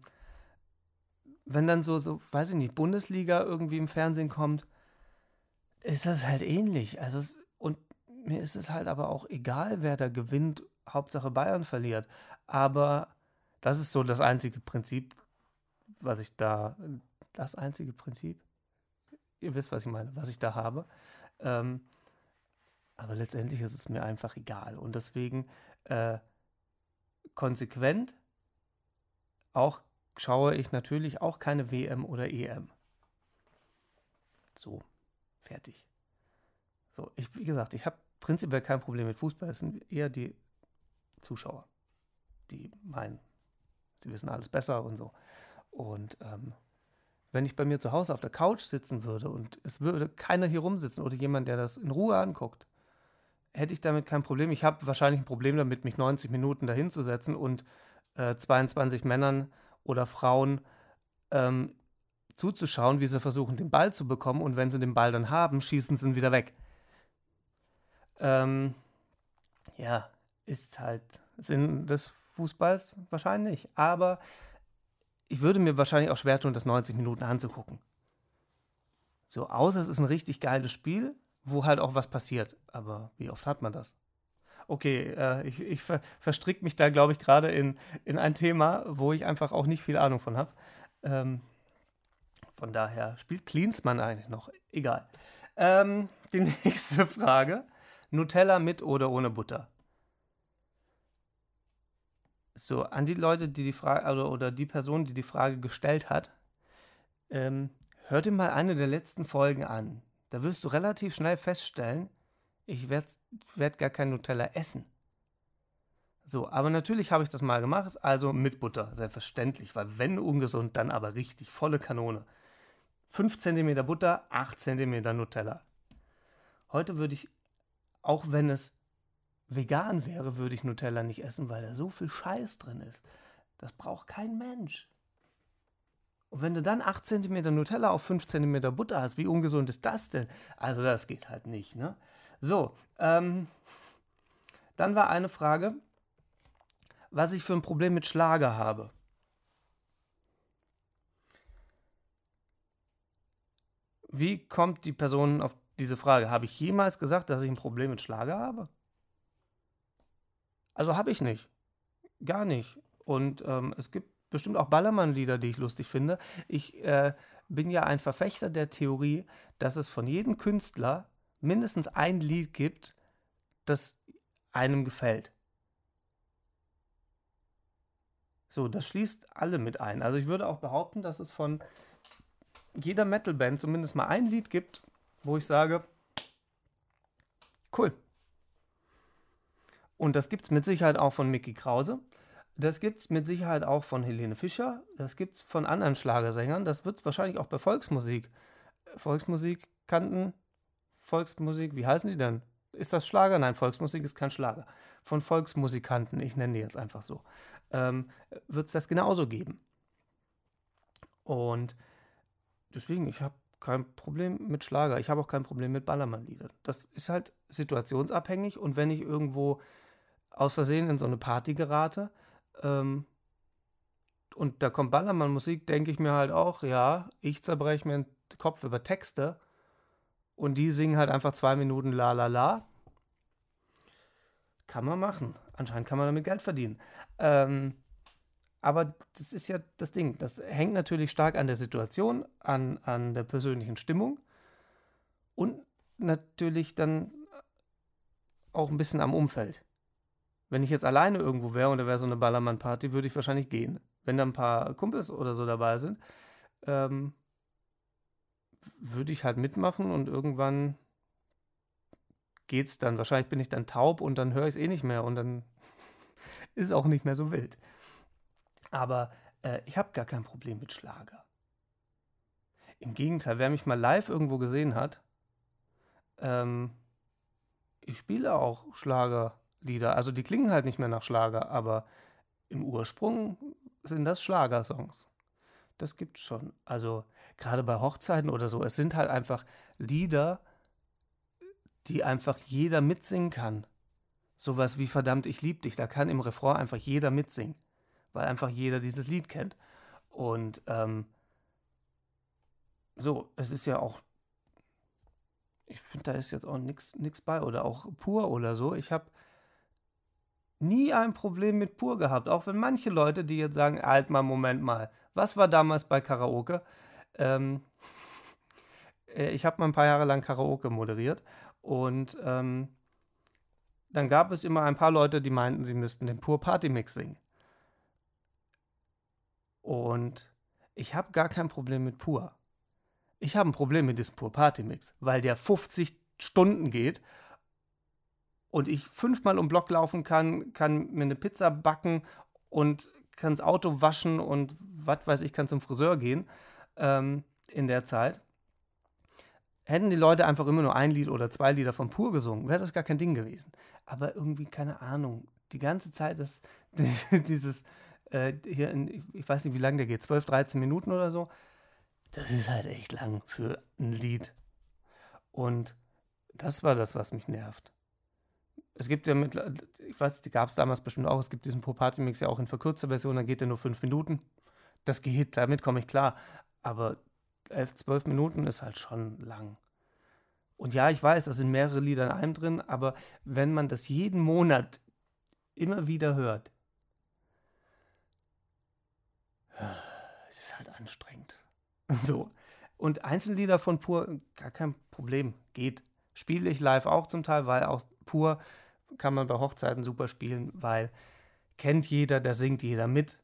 wenn dann so, so, weiß ich nicht, Bundesliga irgendwie im Fernsehen kommt, ist das halt ähnlich. Also es, und mir ist es halt aber auch egal, wer da gewinnt, Hauptsache Bayern verliert. Aber das ist so das einzige Prinzip, was ich da, das einzige Prinzip, ihr wisst, was ich meine, was ich da habe. Ähm, aber letztendlich ist es mir einfach egal. Und deswegen äh, konsequent auch schaue ich natürlich auch keine WM oder EM. So, fertig. So, ich, wie gesagt, ich habe prinzipiell kein Problem mit Fußball. Es sind eher die Zuschauer, die meinen, sie wissen alles besser und so. Und ähm, wenn ich bei mir zu Hause auf der Couch sitzen würde und es würde keiner hier rumsitzen oder jemand, der das in Ruhe anguckt, hätte ich damit kein Problem. Ich habe wahrscheinlich ein Problem damit, mich 90 Minuten dahinzusetzen und äh, 22 Männern oder Frauen ähm, zuzuschauen, wie sie versuchen, den Ball zu bekommen und wenn sie den Ball dann haben, schießen sie ihn wieder weg. Ähm, ja, ist halt Sinn des Fußballs wahrscheinlich, aber ich würde mir wahrscheinlich auch schwer tun, das 90 Minuten anzugucken. So, außer es ist ein richtig geiles Spiel, wo halt auch was passiert. Aber wie oft hat man das? Okay, äh, ich, ich ver verstricke mich da, glaube ich, gerade in, in ein Thema, wo ich einfach auch nicht viel Ahnung von habe. Ähm, von daher spielt Klinsmann eigentlich noch. Egal. Ähm, die [laughs] nächste Frage. Nutella mit oder ohne Butter? So, an die Leute, die die Frage, also, oder die Person, die die Frage gestellt hat, ähm, hör dir mal eine der letzten Folgen an. Da wirst du relativ schnell feststellen, ich werde werd gar kein Nutella essen. So, aber natürlich habe ich das mal gemacht, also mit Butter, selbstverständlich, weil wenn ungesund, dann aber richtig, volle Kanone. 5 cm Butter, 8 cm Nutella. Heute würde ich, auch wenn es vegan wäre, würde ich Nutella nicht essen, weil da so viel Scheiß drin ist. Das braucht kein Mensch. Und wenn du dann 8 cm Nutella auf 5 cm Butter hast, wie ungesund ist das denn? Also das geht halt nicht, ne? So, ähm, dann war eine Frage, was ich für ein Problem mit Schlager habe. Wie kommt die Person auf diese Frage? Habe ich jemals gesagt, dass ich ein Problem mit Schlager habe? Also habe ich nicht. Gar nicht. Und ähm, es gibt bestimmt auch Ballermann-Lieder, die ich lustig finde. Ich äh, bin ja ein Verfechter der Theorie, dass es von jedem Künstler mindestens ein Lied gibt, das einem gefällt. So, das schließt alle mit ein. Also ich würde auch behaupten, dass es von jeder Metalband zumindest mal ein Lied gibt, wo ich sage, cool. Und das gibt es mit Sicherheit auch von Mickey Krause. Das gibt es mit Sicherheit auch von Helene Fischer. Das gibt es von anderen Schlagersängern. Das wird es wahrscheinlich auch bei Volksmusik. Volksmusikanten, Volksmusik, wie heißen die denn? Ist das Schlager? Nein, Volksmusik ist kein Schlager. Von Volksmusikanten, ich nenne die jetzt einfach so ähm, wird es das genauso geben. Und deswegen, ich habe kein Problem mit Schlager. Ich habe auch kein Problem mit Ballermann-Liedern. Das ist halt situationsabhängig und wenn ich irgendwo aus Versehen in so eine Party gerate ähm, und da kommt Ballermann-Musik, denke ich mir halt auch, ja, ich zerbreche mir den Kopf über Texte und die singen halt einfach zwei Minuten la la la. Kann man machen. Anscheinend kann man damit Geld verdienen. Ähm, aber das ist ja das Ding. Das hängt natürlich stark an der Situation, an, an der persönlichen Stimmung und natürlich dann auch ein bisschen am Umfeld. Wenn ich jetzt alleine irgendwo wäre und da wäre so eine Ballermann-Party, würde ich wahrscheinlich gehen. Wenn da ein paar Kumpels oder so dabei sind, ähm, würde ich halt mitmachen und irgendwann geht's dann. Wahrscheinlich bin ich dann taub und dann höre ich es eh nicht mehr und dann [laughs] ist auch nicht mehr so wild. Aber äh, ich habe gar kein Problem mit Schlager. Im Gegenteil, wer mich mal live irgendwo gesehen hat, ähm, ich spiele auch Schlagerlieder. Also die klingen halt nicht mehr nach Schlager, aber im Ursprung sind das Schlagersongs. Das gibt's schon. Also gerade bei Hochzeiten oder so, es sind halt einfach Lieder, die einfach jeder mitsingen kann. Sowas wie verdammt, ich lieb dich, da kann im Refrain einfach jeder mitsingen, weil einfach jeder dieses Lied kennt. Und ähm, so, es ist ja auch, ich finde, da ist jetzt auch nichts bei oder auch pur oder so. Ich habe nie ein Problem mit pur gehabt, auch wenn manche Leute, die jetzt sagen, halt mal, Moment mal, was war damals bei Karaoke? Ähm, [laughs] äh, ich habe mal ein paar Jahre lang Karaoke moderiert und ähm, dann gab es immer ein paar Leute, die meinten, sie müssten den Pur Party Mix singen. Und ich habe gar kein Problem mit Pur. Ich habe ein Problem mit diesem Pur Party Mix, weil der 50 Stunden geht und ich fünfmal um Block laufen kann, kann mir eine Pizza backen und kann das Auto waschen und was weiß ich, kann zum Friseur gehen ähm, in der Zeit. Hätten die Leute einfach immer nur ein Lied oder zwei Lieder von Pur gesungen, wäre das gar kein Ding gewesen. Aber irgendwie, keine Ahnung, die ganze Zeit das, [laughs] dieses, äh, hier, in, ich weiß nicht, wie lange der geht, 12, 13 Minuten oder so, das ist halt echt lang für ein Lied. Und das war das, was mich nervt. Es gibt ja mit, ich weiß, die gab es damals bestimmt auch, es gibt diesen Pur Party Mix ja auch in verkürzter Version, dann geht der nur fünf Minuten. Das geht, damit komme ich klar. Aber 11, 12 Minuten ist halt schon lang. Und ja, ich weiß, da sind mehrere Lieder in einem drin, aber wenn man das jeden Monat immer wieder hört, [sighs] es ist halt anstrengend. [laughs] So. Und Einzellieder von Pur, gar kein Problem, geht. Spiele ich live auch zum Teil, weil auch Pur kann man bei Hochzeiten super spielen, weil kennt jeder, da singt jeder mit.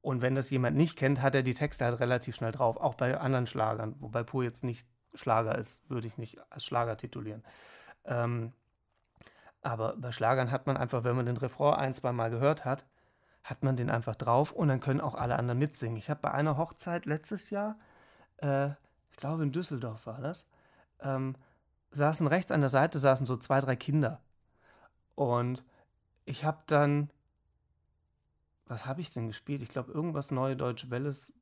Und wenn das jemand nicht kennt, hat er die Texte halt relativ schnell drauf, auch bei anderen Schlagern, wobei Pur jetzt nicht Schlager ist, würde ich nicht als Schlager titulieren. Ähm, aber bei Schlagern hat man einfach, wenn man den Refrain ein, zwei Mal gehört hat, hat man den einfach drauf und dann können auch alle anderen mitsingen. Ich habe bei einer Hochzeit letztes Jahr, äh, ich glaube in Düsseldorf war das, ähm, saßen rechts an der Seite saßen so zwei, drei Kinder. Und ich habe dann was habe ich denn gespielt? Ich glaube, irgendwas Neue Deutsche Welles,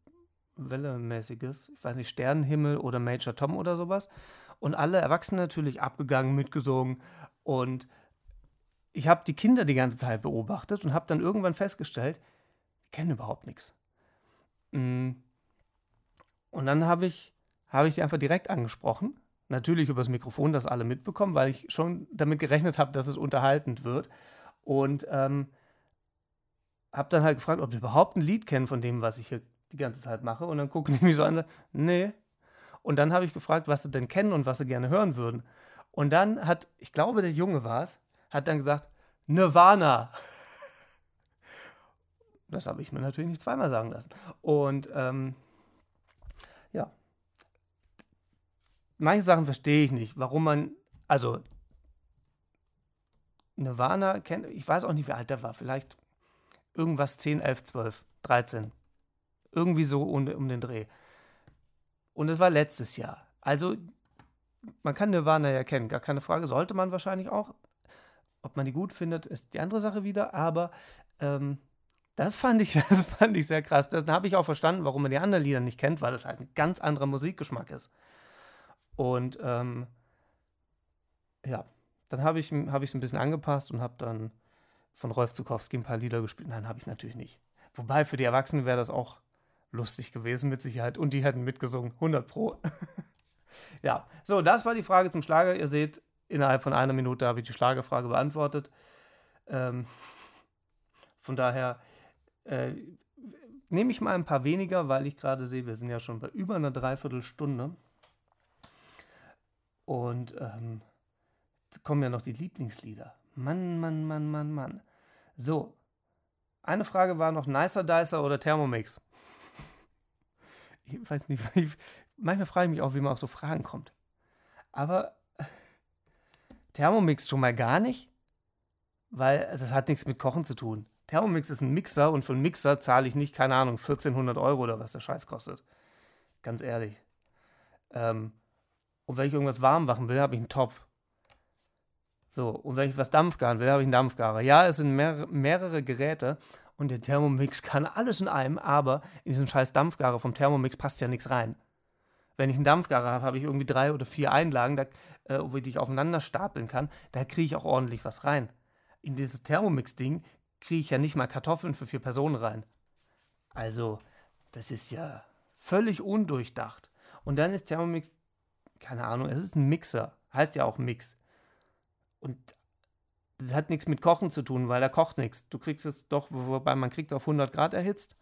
Welle-mäßiges. Ich weiß nicht, Sternenhimmel oder Major Tom oder sowas. Und alle Erwachsenen natürlich abgegangen, mitgesungen. Und ich habe die Kinder die ganze Zeit beobachtet und habe dann irgendwann festgestellt, die kennen überhaupt nichts. Mm. Und dann habe ich, hab ich die einfach direkt angesprochen. Natürlich übers Mikrofon, dass alle mitbekommen, weil ich schon damit gerechnet habe, dass es unterhaltend wird. Und ähm, habe dann halt gefragt, ob die überhaupt ein Lied kennen von dem, was ich hier die ganze Zeit mache. Und dann gucken die mich so an und sagen, nee. Und dann habe ich gefragt, was sie denn kennen und was sie gerne hören würden. Und dann hat, ich glaube, der Junge war es, hat dann gesagt, Nirvana. Das habe ich mir natürlich nicht zweimal sagen lassen. Und ähm, ja, manche Sachen verstehe ich nicht, warum man, also Nirvana kennt, ich weiß auch nicht, wie alt der war, vielleicht irgendwas 10, 11, 12, 13. Irgendwie so um, um den Dreh. Und es war letztes Jahr. Also, man kann Nirvana ja kennen, gar keine Frage. Sollte man wahrscheinlich auch. Ob man die gut findet, ist die andere Sache wieder. Aber ähm, das, fand ich, [laughs] das fand ich sehr krass. Dann habe ich auch verstanden, warum man die anderen Lieder nicht kennt, weil es halt ein ganz anderer Musikgeschmack ist. Und ähm, ja, dann habe ich es hab ein bisschen angepasst und habe dann von Rolf Zukowski ein paar Lieder gespielt. Nein, habe ich natürlich nicht. Wobei für die Erwachsenen wäre das auch lustig gewesen, mit Sicherheit. Und die hätten mitgesungen, 100 Pro. [laughs] ja, so, das war die Frage zum Schlager. Ihr seht, innerhalb von einer Minute habe ich die Schlagerfrage beantwortet. Ähm, [laughs] von daher äh, nehme ich mal ein paar weniger, weil ich gerade sehe, wir sind ja schon bei über einer Dreiviertelstunde. Und ähm, kommen ja noch die Lieblingslieder. Mann, Mann, Mann, Mann, Mann. So, eine Frage war noch Nicer Dicer oder Thermomix. Ich weiß nicht, [laughs] ich, manchmal frage ich mich auch, wie man auf so Fragen kommt. Aber [laughs] Thermomix schon mal gar nicht, weil das hat nichts mit Kochen zu tun. Thermomix ist ein Mixer und für einen Mixer zahle ich nicht, keine Ahnung, 1400 Euro oder was der Scheiß kostet. Ganz ehrlich. Ähm, und wenn ich irgendwas warm machen will, habe ich einen Topf. So, und wenn ich was dampfgaren will, habe ich einen Dampfgarer. Ja, es sind mehr, mehrere Geräte und der Thermomix [laughs] kann alles in einem, aber in diesen scheiß Dampfgarer vom Thermomix passt ja nichts rein. Wenn ich einen Dampfgarer habe, habe ich irgendwie drei oder vier Einlagen, da, äh, wo ich aufeinander stapeln kann. Da kriege ich auch ordentlich was rein. In dieses Thermomix-Ding kriege ich ja nicht mal Kartoffeln für vier Personen rein. Also, das ist ja völlig undurchdacht. Und dann ist Thermomix, keine Ahnung, es ist ein Mixer. Heißt ja auch Mix. Und das hat nichts mit Kochen zu tun, weil da kocht nichts. Du kriegst es doch, wobei man kriegt es auf 100 Grad erhitzt,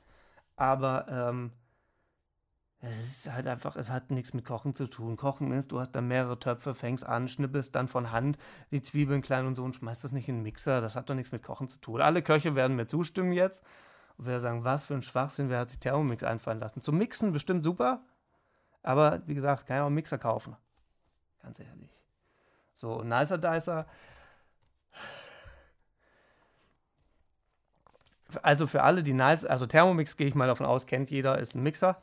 aber ähm, es ist halt einfach, es hat nichts mit Kochen zu tun. Kochen ist, du hast da mehrere Töpfe, fängst an, schnippelst dann von Hand die Zwiebeln klein und so und schmeißt das nicht in den Mixer. Das hat doch nichts mit Kochen zu tun. Alle Köche werden mir zustimmen jetzt und werden sagen, was für ein Schwachsinn, wer hat sich Thermomix einfallen lassen. Zum Mixen bestimmt super, aber wie gesagt, kann ja auch einen Mixer kaufen. Ganz ehrlich. So, Nicer Dicer. Also für alle, die nice, also Thermomix gehe ich mal davon aus, kennt jeder, ist ein Mixer,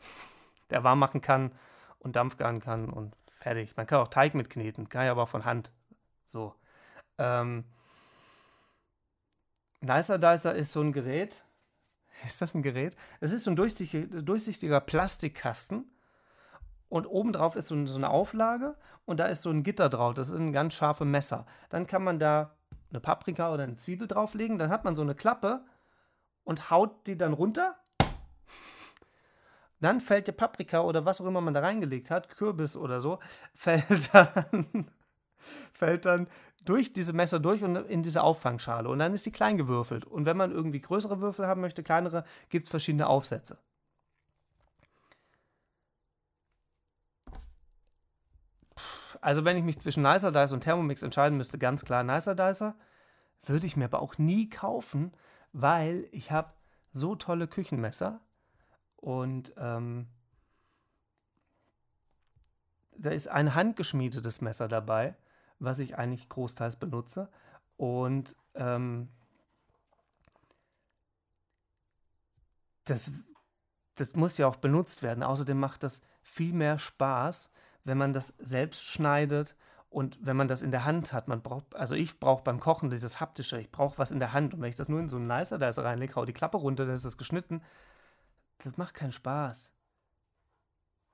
der warm machen kann und Dampf garen kann und fertig. Man kann auch Teig mitkneten, kann ja aber von Hand. So. Ähm, Nicer Dicer ist so ein Gerät. [laughs] Ist das ein Gerät? Es ist so ein durchsichtiger, durchsichtiger Plastikkasten und obendrauf ist so, eine Auflage und da ist so ein Gitter drauf. Das ist ein ganz scharfes Messer. Dann kann man da eine Paprika oder eine Zwiebel drauflegen. Dann hat man so eine Klappe und haut die dann runter. Dann fällt die Paprika oder was auch immer man da reingelegt hat, Kürbis oder so, [laughs] fällt dann, fällt dann durch diese Messer durch und in diese Auffangschale. Und dann ist die klein gewürfelt. Und wenn man irgendwie größere Würfel haben möchte, kleinere, gibt es verschiedene Aufsätze. Also wenn ich mich zwischen Nicer Dicer und Thermomix entscheiden müsste, ganz klar Nicer Dicer. Würde ich mir aber auch nie kaufen, weil ich habe so tolle Küchenmesser und ähm, da ist ein handgeschmiedetes Messer dabei, was ich eigentlich großteils benutze und ähm, das, das muss ja auch benutzt werden. Außerdem macht das viel mehr Spaß, wenn man das selbst schneidet und wenn man das in der Hand hat. Man braucht, also ich brauche beim Kochen dieses haptische, ich brauche was in der Hand. Und wenn ich das nur in so einen Nicer da reinlege, hau die Klappe runter, dann ist das geschnitten. Das macht keinen Spaß.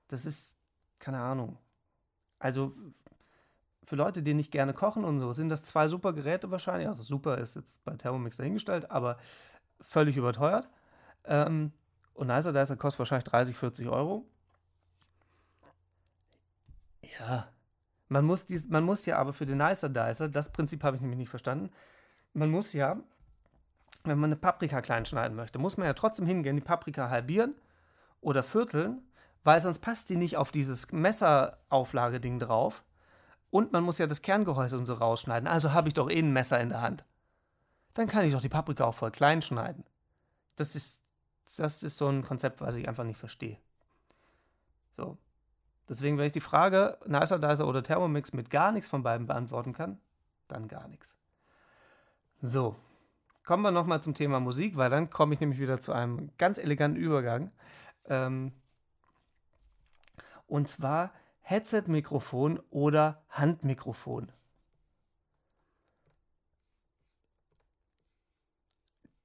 Das ist, keine Ahnung. Also für Leute, die nicht gerne kochen und so, sind das zwei super Geräte wahrscheinlich. Also super ist jetzt bei Thermomix dahingestellt, aber völlig überteuert. Ähm, und Nicer Dicer kostet wahrscheinlich 30, 40 Euro. Ja. Man muss, dies, man muss ja aber für den Nicer Dicer, das Prinzip habe ich nämlich nicht verstanden, man muss ja, wenn man eine Paprika klein schneiden möchte, muss man ja trotzdem hingehen, die Paprika halbieren oder vierteln, weil sonst passt die nicht auf dieses Messerauflageding drauf. Und man muss ja das Kerngehäuse und so rausschneiden. Also habe ich doch eh ein Messer in der Hand. Dann kann ich doch die Paprika auch voll klein schneiden. Das ist, das ist so ein Konzept, was ich einfach nicht verstehe. So. Deswegen, wenn ich die Frage Nicer Dicer oder Thermomix mit gar nichts von beiden beantworten kann, dann gar nichts. So, kommen wir nochmal zum Thema Musik, weil dann komme ich nämlich wieder zu einem ganz eleganten Übergang. Ähm, und zwar Headset-Mikrofon oder Handmikrofon.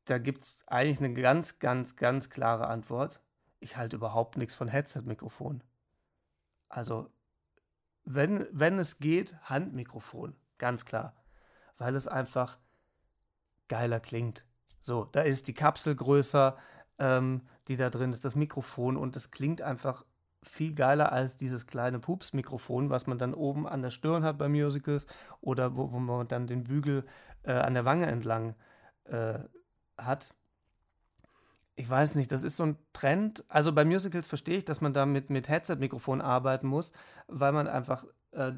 Da gibt es eigentlich eine ganz, ganz, ganz klare Antwort. Ich halte überhaupt nichts von Headset-Mikrofon. Also, wenn, wenn es geht, Handmikrofon, ganz klar. Weil es einfach geiler klingt. So, da ist die Kapsel größer, ähm, die da drin ist, das Mikrofon und es klingt einfach viel geiler als dieses kleine Pups-Mikrofon, was man dann oben an der Stirn hat bei Musicals oder wo, wo man dann den Bügel äh, an der Wange entlang äh, hat. Ich weiß nicht, das ist so ein Trend. Also bei Musicals verstehe ich, dass man da mit, mit Headset-Mikrofon arbeiten muss, weil man einfach äh,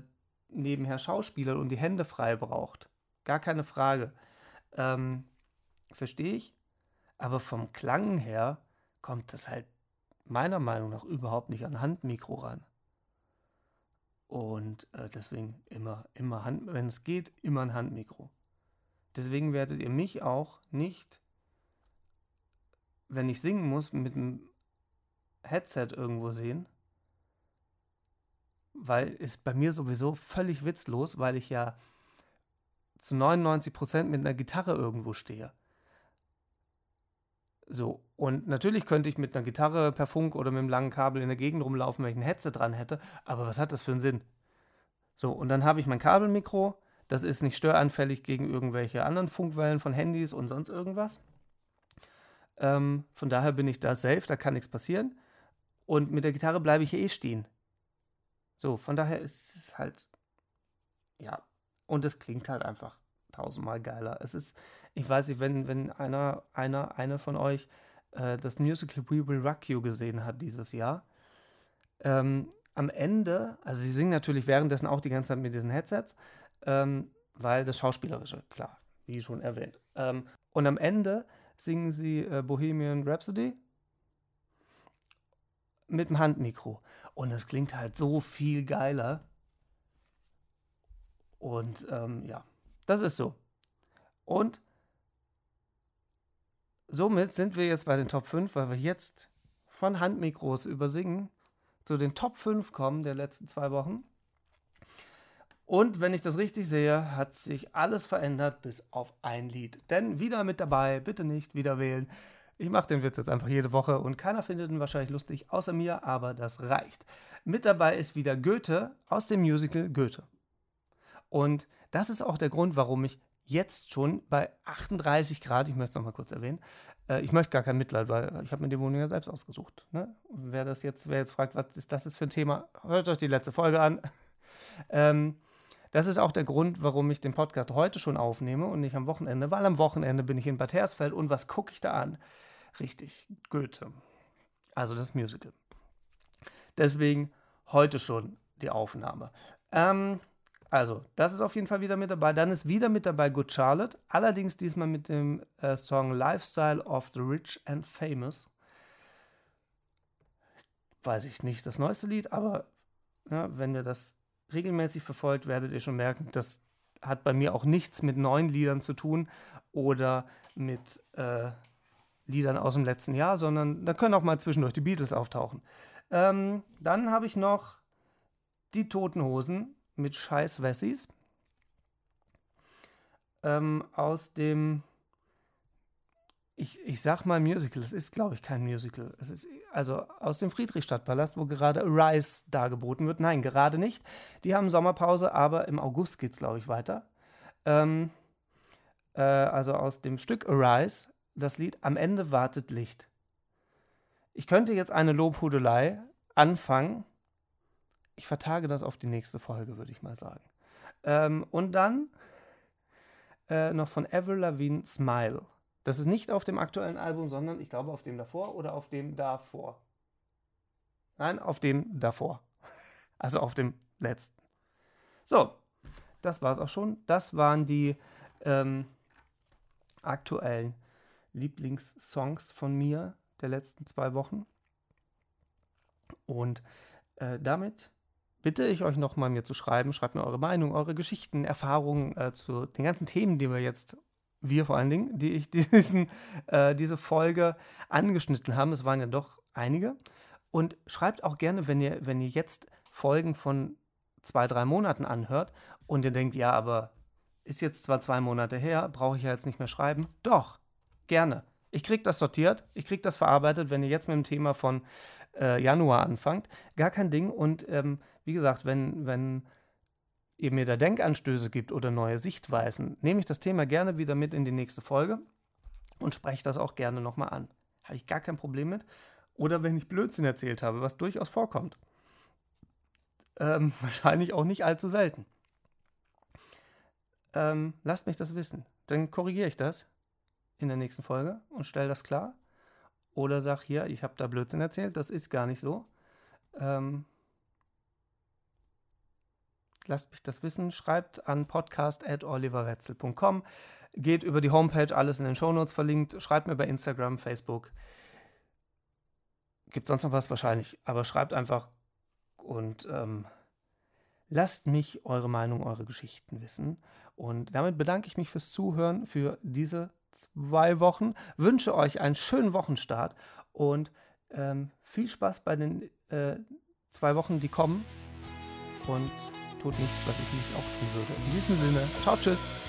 nebenher Schauspieler und die Hände frei braucht. Gar keine Frage. Ähm, verstehe ich. Aber vom Klang her kommt es halt meiner Meinung nach überhaupt nicht an Handmikro ran. Und äh, deswegen immer, immer Hand, wenn es geht, immer ein Handmikro. Deswegen werdet ihr mich auch nicht, wenn ich singen muss, mit einem Headset irgendwo sehen. Weil ist bei mir sowieso völlig witzlos, weil ich ja zu 99% mit einer Gitarre irgendwo stehe. So, und natürlich könnte ich mit einer Gitarre per Funk oder mit einem langen Kabel in der Gegend rumlaufen, wenn ich ein Headset dran hätte, aber was hat das für einen Sinn? So, und dann habe ich mein Kabelmikro, das ist nicht störanfällig gegen irgendwelche anderen Funkwellen von Handys und sonst irgendwas. Ähm, von daher bin ich da safe, da kann nichts passieren. Und mit der Gitarre bleibe ich eh stehen. So, von daher ist es halt, ja, und es klingt halt einfach tausendmal geiler. Es ist, ich weiß nicht, wenn, wenn einer, einer, eine von euch äh, das Musical We Will Rock You gesehen hat dieses Jahr, ähm, am Ende, also sie singen natürlich währenddessen auch die ganze Zeit mit diesen Headsets, ähm, weil das Schauspielerische, klar, wie schon erwähnt. Ähm, und am Ende singen sie äh, Bohemian Rhapsody mit dem Handmikro. Und es klingt halt so viel geiler. Und ähm, ja, das ist so. Und somit sind wir jetzt bei den Top 5, weil wir jetzt von Handmikros über Singen zu den Top 5 kommen der letzten zwei Wochen. Und wenn ich das richtig sehe, hat sich alles verändert bis auf ein Lied. Denn wieder mit dabei, bitte nicht wieder wählen. Ich mache den Witz jetzt einfach jede Woche und keiner findet ihn wahrscheinlich lustig, außer mir, aber das reicht. Mit dabei ist wieder Goethe aus dem Musical Goethe. Und das ist auch der Grund, warum ich jetzt schon bei 38 Grad, ich möchte es nochmal kurz erwähnen, äh, ich möchte gar kein Mitleid, weil ich habe mir die Wohnung ja selbst ausgesucht. Ne? wer das jetzt, wer jetzt fragt, was ist das jetzt für ein Thema, hört euch die letzte Folge an. [laughs] ähm, das ist auch der Grund, warum ich den Podcast heute schon aufnehme und nicht am Wochenende, weil am Wochenende bin ich in Bad Hersfeld und was gucke ich da an? Richtig, Goethe. Also das Musical. Deswegen heute schon die Aufnahme. Ähm, also, das ist auf jeden Fall wieder mit dabei. Dann ist wieder mit dabei Good Charlotte, allerdings diesmal mit dem äh, Song Lifestyle of the Rich and Famous. Weiß ich nicht, das neueste Lied, aber ja, wenn ihr das regelmäßig verfolgt, werdet ihr schon merken, das hat bei mir auch nichts mit neuen Liedern zu tun oder mit äh, Liedern aus dem letzten Jahr, sondern da können auch mal zwischendurch die Beatles auftauchen. Ähm, dann habe ich noch die Toten Hosen mit Scheiß Wessis. Ähm, aus dem, ich, ich sag mal Musical, es ist glaube ich kein Musical. Es ist also aus dem Friedrichstadtpalast, wo gerade Rise dargeboten wird. Nein, gerade nicht. Die haben Sommerpause, aber im August geht es glaube ich weiter. Ähm, äh, also aus dem Stück Arise, das Lied Am Ende wartet Licht. Ich könnte jetzt eine Lobhudelei anfangen, ich vertage das auf die nächste Folge, würde ich mal sagen. Ähm, und dann äh, noch von Avril Lavigne Smile. Das ist nicht auf dem aktuellen Album, sondern ich glaube auf dem davor oder auf dem davor. Nein, auf dem davor. [laughs] Also auf dem letzten. So, das war es auch schon. Das waren die ähm, aktuellen Lieblingssongs von mir der letzten zwei Wochen. Und äh, damit bitte ich euch nochmal mir zu schreiben. Schreibt mir eure Meinung, eure Geschichten, Erfahrungen äh, zu den ganzen Themen, die wir jetzt, wir vor allen Dingen, die ich [laughs] diesen, äh, diese Folge angeschnitten haben. Es waren ja doch einige. Und schreibt auch gerne, wenn ihr, wenn ihr jetzt Folgen von zwei, drei Monaten anhört und ihr denkt, ja, aber ist jetzt zwar zwei Monate her, brauche ich ja jetzt nicht mehr schreiben. Doch, gerne. Ich kriege das sortiert, ich kriege das verarbeitet, wenn ihr jetzt mit dem Thema von äh, Januar anfangt. Gar kein Ding. Und ähm, wie gesagt, wenn, wenn ihr mir da Denkanstöße gibt oder neue Sichtweisen, nehme ich das Thema gerne wieder mit in die nächste Folge und spreche das auch gerne nochmal an. Habe ich gar kein Problem mit. Oder wenn ich Blödsinn erzählt habe, was durchaus vorkommt. Ähm, [laughs] wahrscheinlich auch nicht allzu selten. Ähm, lasst mich das wissen. Dann korrigiere ich das in der nächsten Folge und stelle das klar. Oder sag hier, ich habe da Blödsinn erzählt, das ist gar nicht so. Ähm, lasst mich das wissen. Schreibt an podcast.oliverwetzel.com. Geht über die Homepage, alles in den Shownotes verlinkt. Schreibt mir bei Instagram, Facebook. Gibt sonst noch was wahrscheinlich, aber schreibt einfach und ähm, lasst mich eure Meinung, eure Geschichten wissen. Und damit bedanke ich mich fürs Zuhören für diese zwei Wochen. Wünsche euch einen schönen Wochenstart und ähm, viel Spaß bei den äh, zwei Wochen, die kommen. Und tut nichts, was ich nicht auch tun würde. In diesem Sinne, ciao, tschüss.